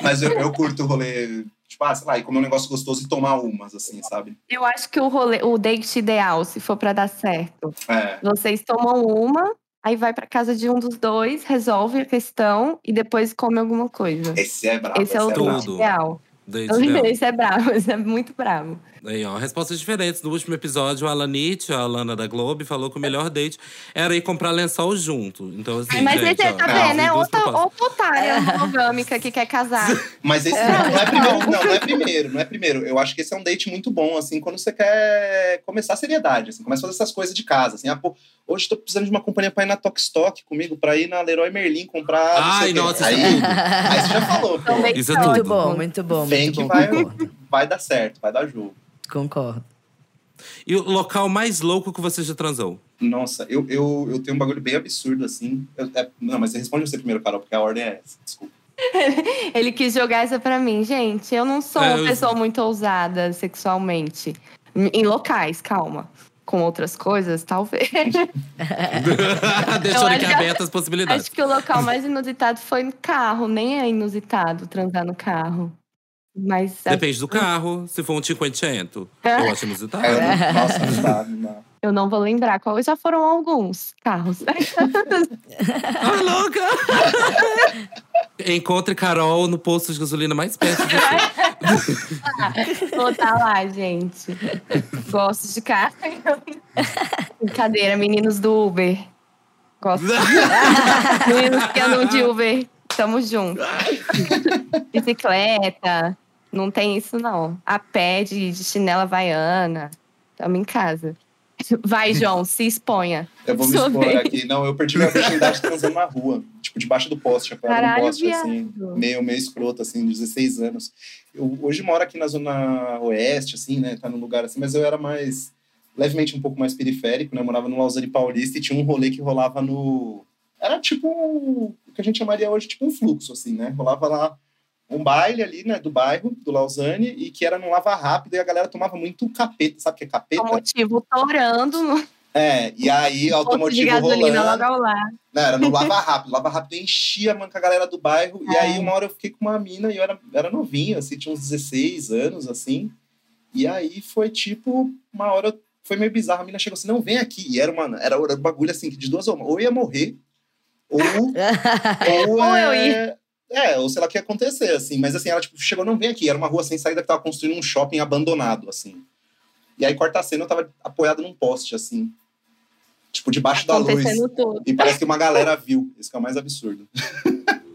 Speaker 5: mas eu, eu curto o rolê, tipo, ah, sei lá, e comer um negócio gostoso e tomar umas, assim, sabe?
Speaker 4: Eu acho que o rolê, o date ideal, se for pra dar certo,
Speaker 5: É.
Speaker 4: vocês tomam uma, aí vai pra casa de um dos dois, resolve a questão e depois come alguma coisa.
Speaker 5: Esse é brabo.
Speaker 4: Esse é o
Speaker 2: brabo.
Speaker 4: date ideal.
Speaker 2: Date ideal.
Speaker 4: Esse é bravo, [LAUGHS] esse é muito bravo.
Speaker 2: Aí, ó, respostas diferentes. No último episódio, a Alanite, a Alana da Globo, falou que o melhor date era ir comprar lençol junto. Então, assim,
Speaker 4: Mas
Speaker 2: gente,
Speaker 4: esse
Speaker 2: ó,
Speaker 4: tá
Speaker 2: tem
Speaker 4: vendo, é
Speaker 2: duas
Speaker 4: outra, outra otária monogâmica que quer casar. [LAUGHS]
Speaker 5: Mas esse não, não é primeiro, não, não é primeiro, não é primeiro. Eu acho que esse é um date muito bom, assim, quando você quer começar a seriedade, assim, começa a fazer essas coisas de casa, assim, ah, pô, hoje tô precisando de uma companhia pra ir na Tok Stock comigo, pra ir na Leroy Merlin comprar.
Speaker 2: Ai, nossa,
Speaker 5: aí,
Speaker 2: isso é tudo.
Speaker 5: aí você já falou, pô,
Speaker 4: Então,
Speaker 2: Isso é.
Speaker 3: Muito
Speaker 2: tudo.
Speaker 3: bom, muito bom,
Speaker 5: vem
Speaker 3: muito
Speaker 5: que
Speaker 3: bom.
Speaker 5: vai,
Speaker 3: Concordo.
Speaker 5: vai dar certo, vai dar jogo.
Speaker 3: Concordo.
Speaker 2: E o local mais louco que você já transou?
Speaker 5: Nossa, eu, eu, eu tenho um bagulho bem absurdo, assim. Eu- é- não, mas responde você primeiro, Carol, porque a ordem é essa. Desculpa. [LAUGHS]
Speaker 4: Ele quis jogar essa pra mim. Gente, eu não sou
Speaker 2: É,
Speaker 4: uma
Speaker 2: eu-
Speaker 4: pessoa muito ousada sexualmente. Em locais, calma. Com outras coisas, talvez. [LAUGHS]
Speaker 2: Deixou
Speaker 4: acho
Speaker 2: aqui abertas as possibilidades.
Speaker 4: Acho que o local mais inusitado foi no carro. Nem é inusitado transar no carro. Mas
Speaker 2: Depende do carro. Se for um 500,
Speaker 4: É.
Speaker 2: eu acho inusitado.
Speaker 5: É, eu não- nossa, não
Speaker 4: eu não vou lembrar qual. Já foram alguns carros.
Speaker 2: Ai, [LAUGHS] louca! Encontre Carol no posto de gasolina mais perto de você. [LAUGHS]
Speaker 4: Vou estar lá, gente. Gosto de carro. Brincadeira, meninos do Uber. Gosto. [LAUGHS] meninos que andam de Uber. Tamo junto. Bicicleta. Não tem isso, não. A pé de, de chinela havaiana. Tamo em casa. [LAUGHS] Vai, João, se exponha.
Speaker 5: Eu vou me
Speaker 4: Sua
Speaker 5: expor
Speaker 4: vez.
Speaker 5: aqui. Não, eu perdi minha virgindade transando na rua. Tipo, debaixo do poste. Apoiado no
Speaker 4: Caralho,
Speaker 5: poste, assim. Meio, meio escroto, assim, 16 anos. Eu hoje moro aqui na zona oeste, assim, né? Tá num lugar assim, mas eu era mais... Levemente um pouco mais periférico, né? Eu morava no Lausanne Paulista e tinha um rolê que rolava no... Era tipo o que a gente chamaria hoje, tipo um fluxo, assim, né? Rolava lá um baile ali, né? Do bairro, do Lausanne, e que era num lava rápido e a galera tomava muito capeta. Sabe o que é capeta?
Speaker 4: O motivo torando. no-
Speaker 5: É, e aí, [LAUGHS]
Speaker 4: de
Speaker 5: automotivo
Speaker 4: gasolina
Speaker 5: rolando.
Speaker 4: logo ao lado.
Speaker 5: Não, era no Lava Rápido. Lava Rápido enchia, mano, com a galera do bairro. E
Speaker 4: É.
Speaker 5: aí, uma hora eu fiquei com uma mina e eu era, era novinho, assim, tinha uns 16 anos, assim. E aí foi tipo, uma hora foi meio bizarro. A mina chegou assim: não, vem aqui. E era, uma, era um bagulho assim, que de duas ou uma. Ou ia morrer, ou. ou, [LAUGHS]
Speaker 4: Ou eu
Speaker 5: é, é, ou sei lá o que ia acontecer, assim. Mas assim, ela tipo, chegou, não, vem aqui. Era uma rua sem saída que tava construindo um shopping abandonado, assim. E aí, corta a cena, eu tava apoiado num poste, assim. Tipo, debaixo da luz.
Speaker 4: Tudo.
Speaker 5: E parece que uma galera viu. Isso que é o mais absurdo.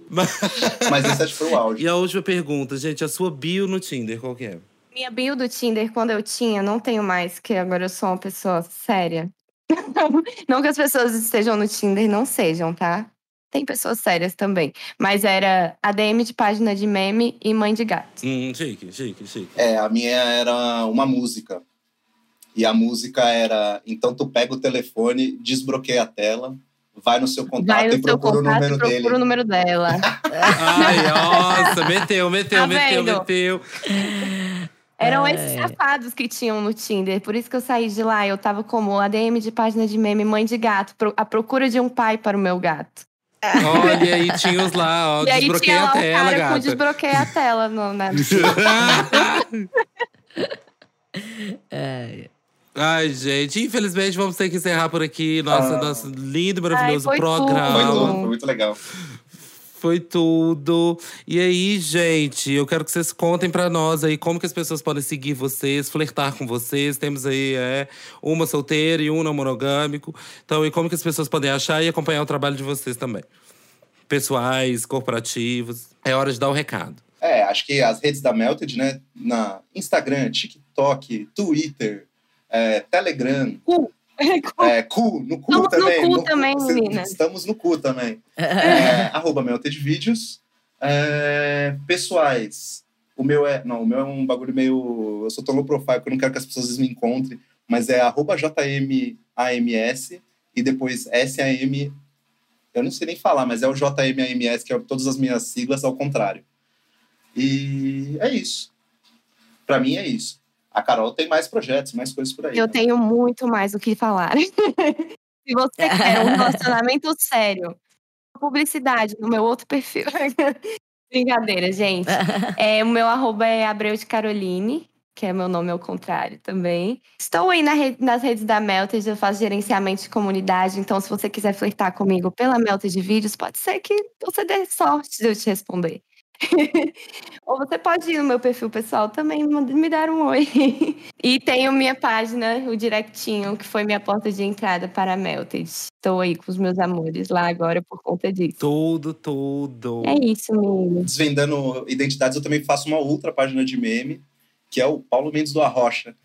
Speaker 2: Mas- [LAUGHS]
Speaker 5: Mas esse acho que foi o auge.
Speaker 2: E a última pergunta, gente, a sua bio no Tinder, qual que é?
Speaker 4: Minha bio do Tinder, quando eu tinha, não tenho mais, que agora eu sou uma pessoa séria. [LAUGHS] não que as pessoas estejam no Tinder não sejam, tá? Tem pessoas sérias também. Mas era ADM de página de meme e mãe de gato.
Speaker 2: Hum, chique, chique, chique.
Speaker 5: É, a minha era uma música. E a música era: então tu pega o telefone, desbloqueia a tela, vai no seu contato
Speaker 4: Vai no
Speaker 5: e
Speaker 4: seu
Speaker 5: procura
Speaker 4: contato
Speaker 5: o número
Speaker 4: e procura
Speaker 5: dele.
Speaker 4: o número dela. [LAUGHS]
Speaker 2: Ai, nossa, meteu, meteu,
Speaker 4: Tá
Speaker 2: meteu,
Speaker 4: vendo?
Speaker 2: meteu.
Speaker 4: Eram esses safados que tinham no Tinder. Por isso que eu saí de lá. Eu tava como ADM de página de meme, mãe de gato, à procura de um pai para o meu gato.
Speaker 2: Olha, e aí tinha os lá, ó,
Speaker 4: e aí tinha lá
Speaker 2: a
Speaker 4: o
Speaker 2: tela,
Speaker 4: cara com
Speaker 2: gata.
Speaker 4: desbloqueia a tela no, na, [LAUGHS]
Speaker 3: É.
Speaker 2: Ai, gente, infelizmente vamos ter que encerrar por aqui nossa,
Speaker 5: Ah.
Speaker 2: nosso lindo e maravilhoso
Speaker 4: Ai, foi
Speaker 2: programa.
Speaker 5: Foi
Speaker 4: tudo.
Speaker 5: tudo, foi muito legal.
Speaker 2: Foi tudo. E aí, gente, eu quero que vocês contem pra nós aí como que as pessoas podem seguir vocês, flertar com vocês. Temos aí é, uma solteira e um não monogâmico. Então, e como que as pessoas podem achar e acompanhar o trabalho de vocês também? Pessoais, corporativos. É hora de dar o recado.
Speaker 5: É, acho que as redes da Melted, né? Na Instagram, TikTok, Twitter, é, Telegram,
Speaker 4: Cu.
Speaker 5: É, [LAUGHS] cu, no cu
Speaker 4: Estamos no
Speaker 5: também.
Speaker 4: cu também,
Speaker 5: se-
Speaker 4: meninas.
Speaker 5: Estamos no cu também. É, arroba Melted Vídeos. É, pessoais. O meu é. Não, o meu é um bagulho meio. Eu sou tão low profile que eu não quero que as pessoas me encontrem. Mas é arroba JMAMS e depois SAM. Eu não sei nem falar, mas é o JMAMS, que é todas as minhas siglas ao contrário. E é isso. Pra mim é isso. A Carol tem mais projetos, mais coisas por aí.
Speaker 4: Eu
Speaker 5: né?
Speaker 4: tenho muito mais o que falar. [LAUGHS] Se você quer um relacionamento sério, publicidade no meu outro perfil. [LAUGHS] Brincadeira, gente. [LAUGHS] É, o meu arroba é Abreu de Caroline, que é meu nome ao contrário também. Estou aí na rede- nas redes da Melted, eu faço gerenciamento de comunidade, então se você quiser flertar comigo pela Melted Vídeos, pode ser que você dê sorte de eu te responder. [LAUGHS] Ou você pode ir no meu perfil pessoal também e me dar um oi. [LAUGHS] e tenho minha página, o Directinho, que foi minha porta de entrada para a Melted. Estou aí com os meus amores lá agora por conta disso.
Speaker 2: Tudo, tudo.
Speaker 4: É isso, menino.
Speaker 5: Desvendando identidades, eu também faço uma outra página de meme, que é o Paulo Mendes do Arrocha.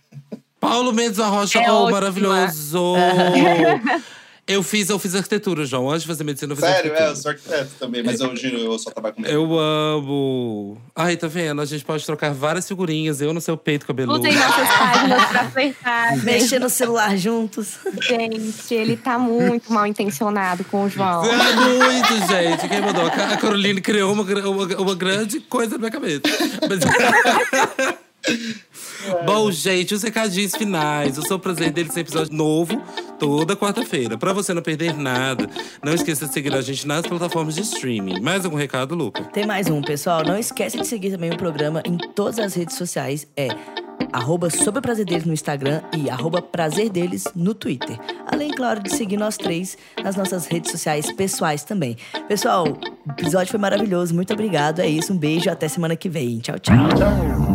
Speaker 2: Paulo Mendes da Rocha,
Speaker 4: É
Speaker 2: oh, maravilhoso! [LAUGHS] eu fiz, eu fiz arquitetura, João. Antes de fazer medicina, eu fiz
Speaker 5: Sério, é,
Speaker 2: arquitetura.
Speaker 5: eu sou arquiteto também, mas eu, giro, eu só trabalho com.
Speaker 2: Eu amo. Ai, tá vendo? A gente pode trocar várias figurinhas. Eu no seu peito cabeludo.
Speaker 4: Usem nossas [LAUGHS] páginas pra flertar.
Speaker 3: Mexer no celular juntos.
Speaker 4: Gente, ele tá muito mal intencionado com o João.
Speaker 2: É muito, gente. Quem mandou? A Ca- A Caroline criou uma, uma, uma grande coisa na minha cabeça. Mas- [LAUGHS] Bom, gente, os recadinhos finais. Eu sou o prazer dele sem episódio novo toda quarta-feira. Pra você não perder nada, não esqueça de seguir a gente nas plataformas de streaming. Mais algum recado, Luca?
Speaker 3: Tem mais um, pessoal. Não esquece de seguir também o programa em todas as redes sociais. É arroba Sobre o Prazer Deles no Instagram e arroba Prazer Deles no Twitter. Além, claro, de seguir nós três nas nossas redes sociais pessoais também. Pessoal, o episódio foi maravilhoso. Muito obrigado. É isso. Um beijo. Até semana que vem. Tchau, tchau.
Speaker 5: Tchau.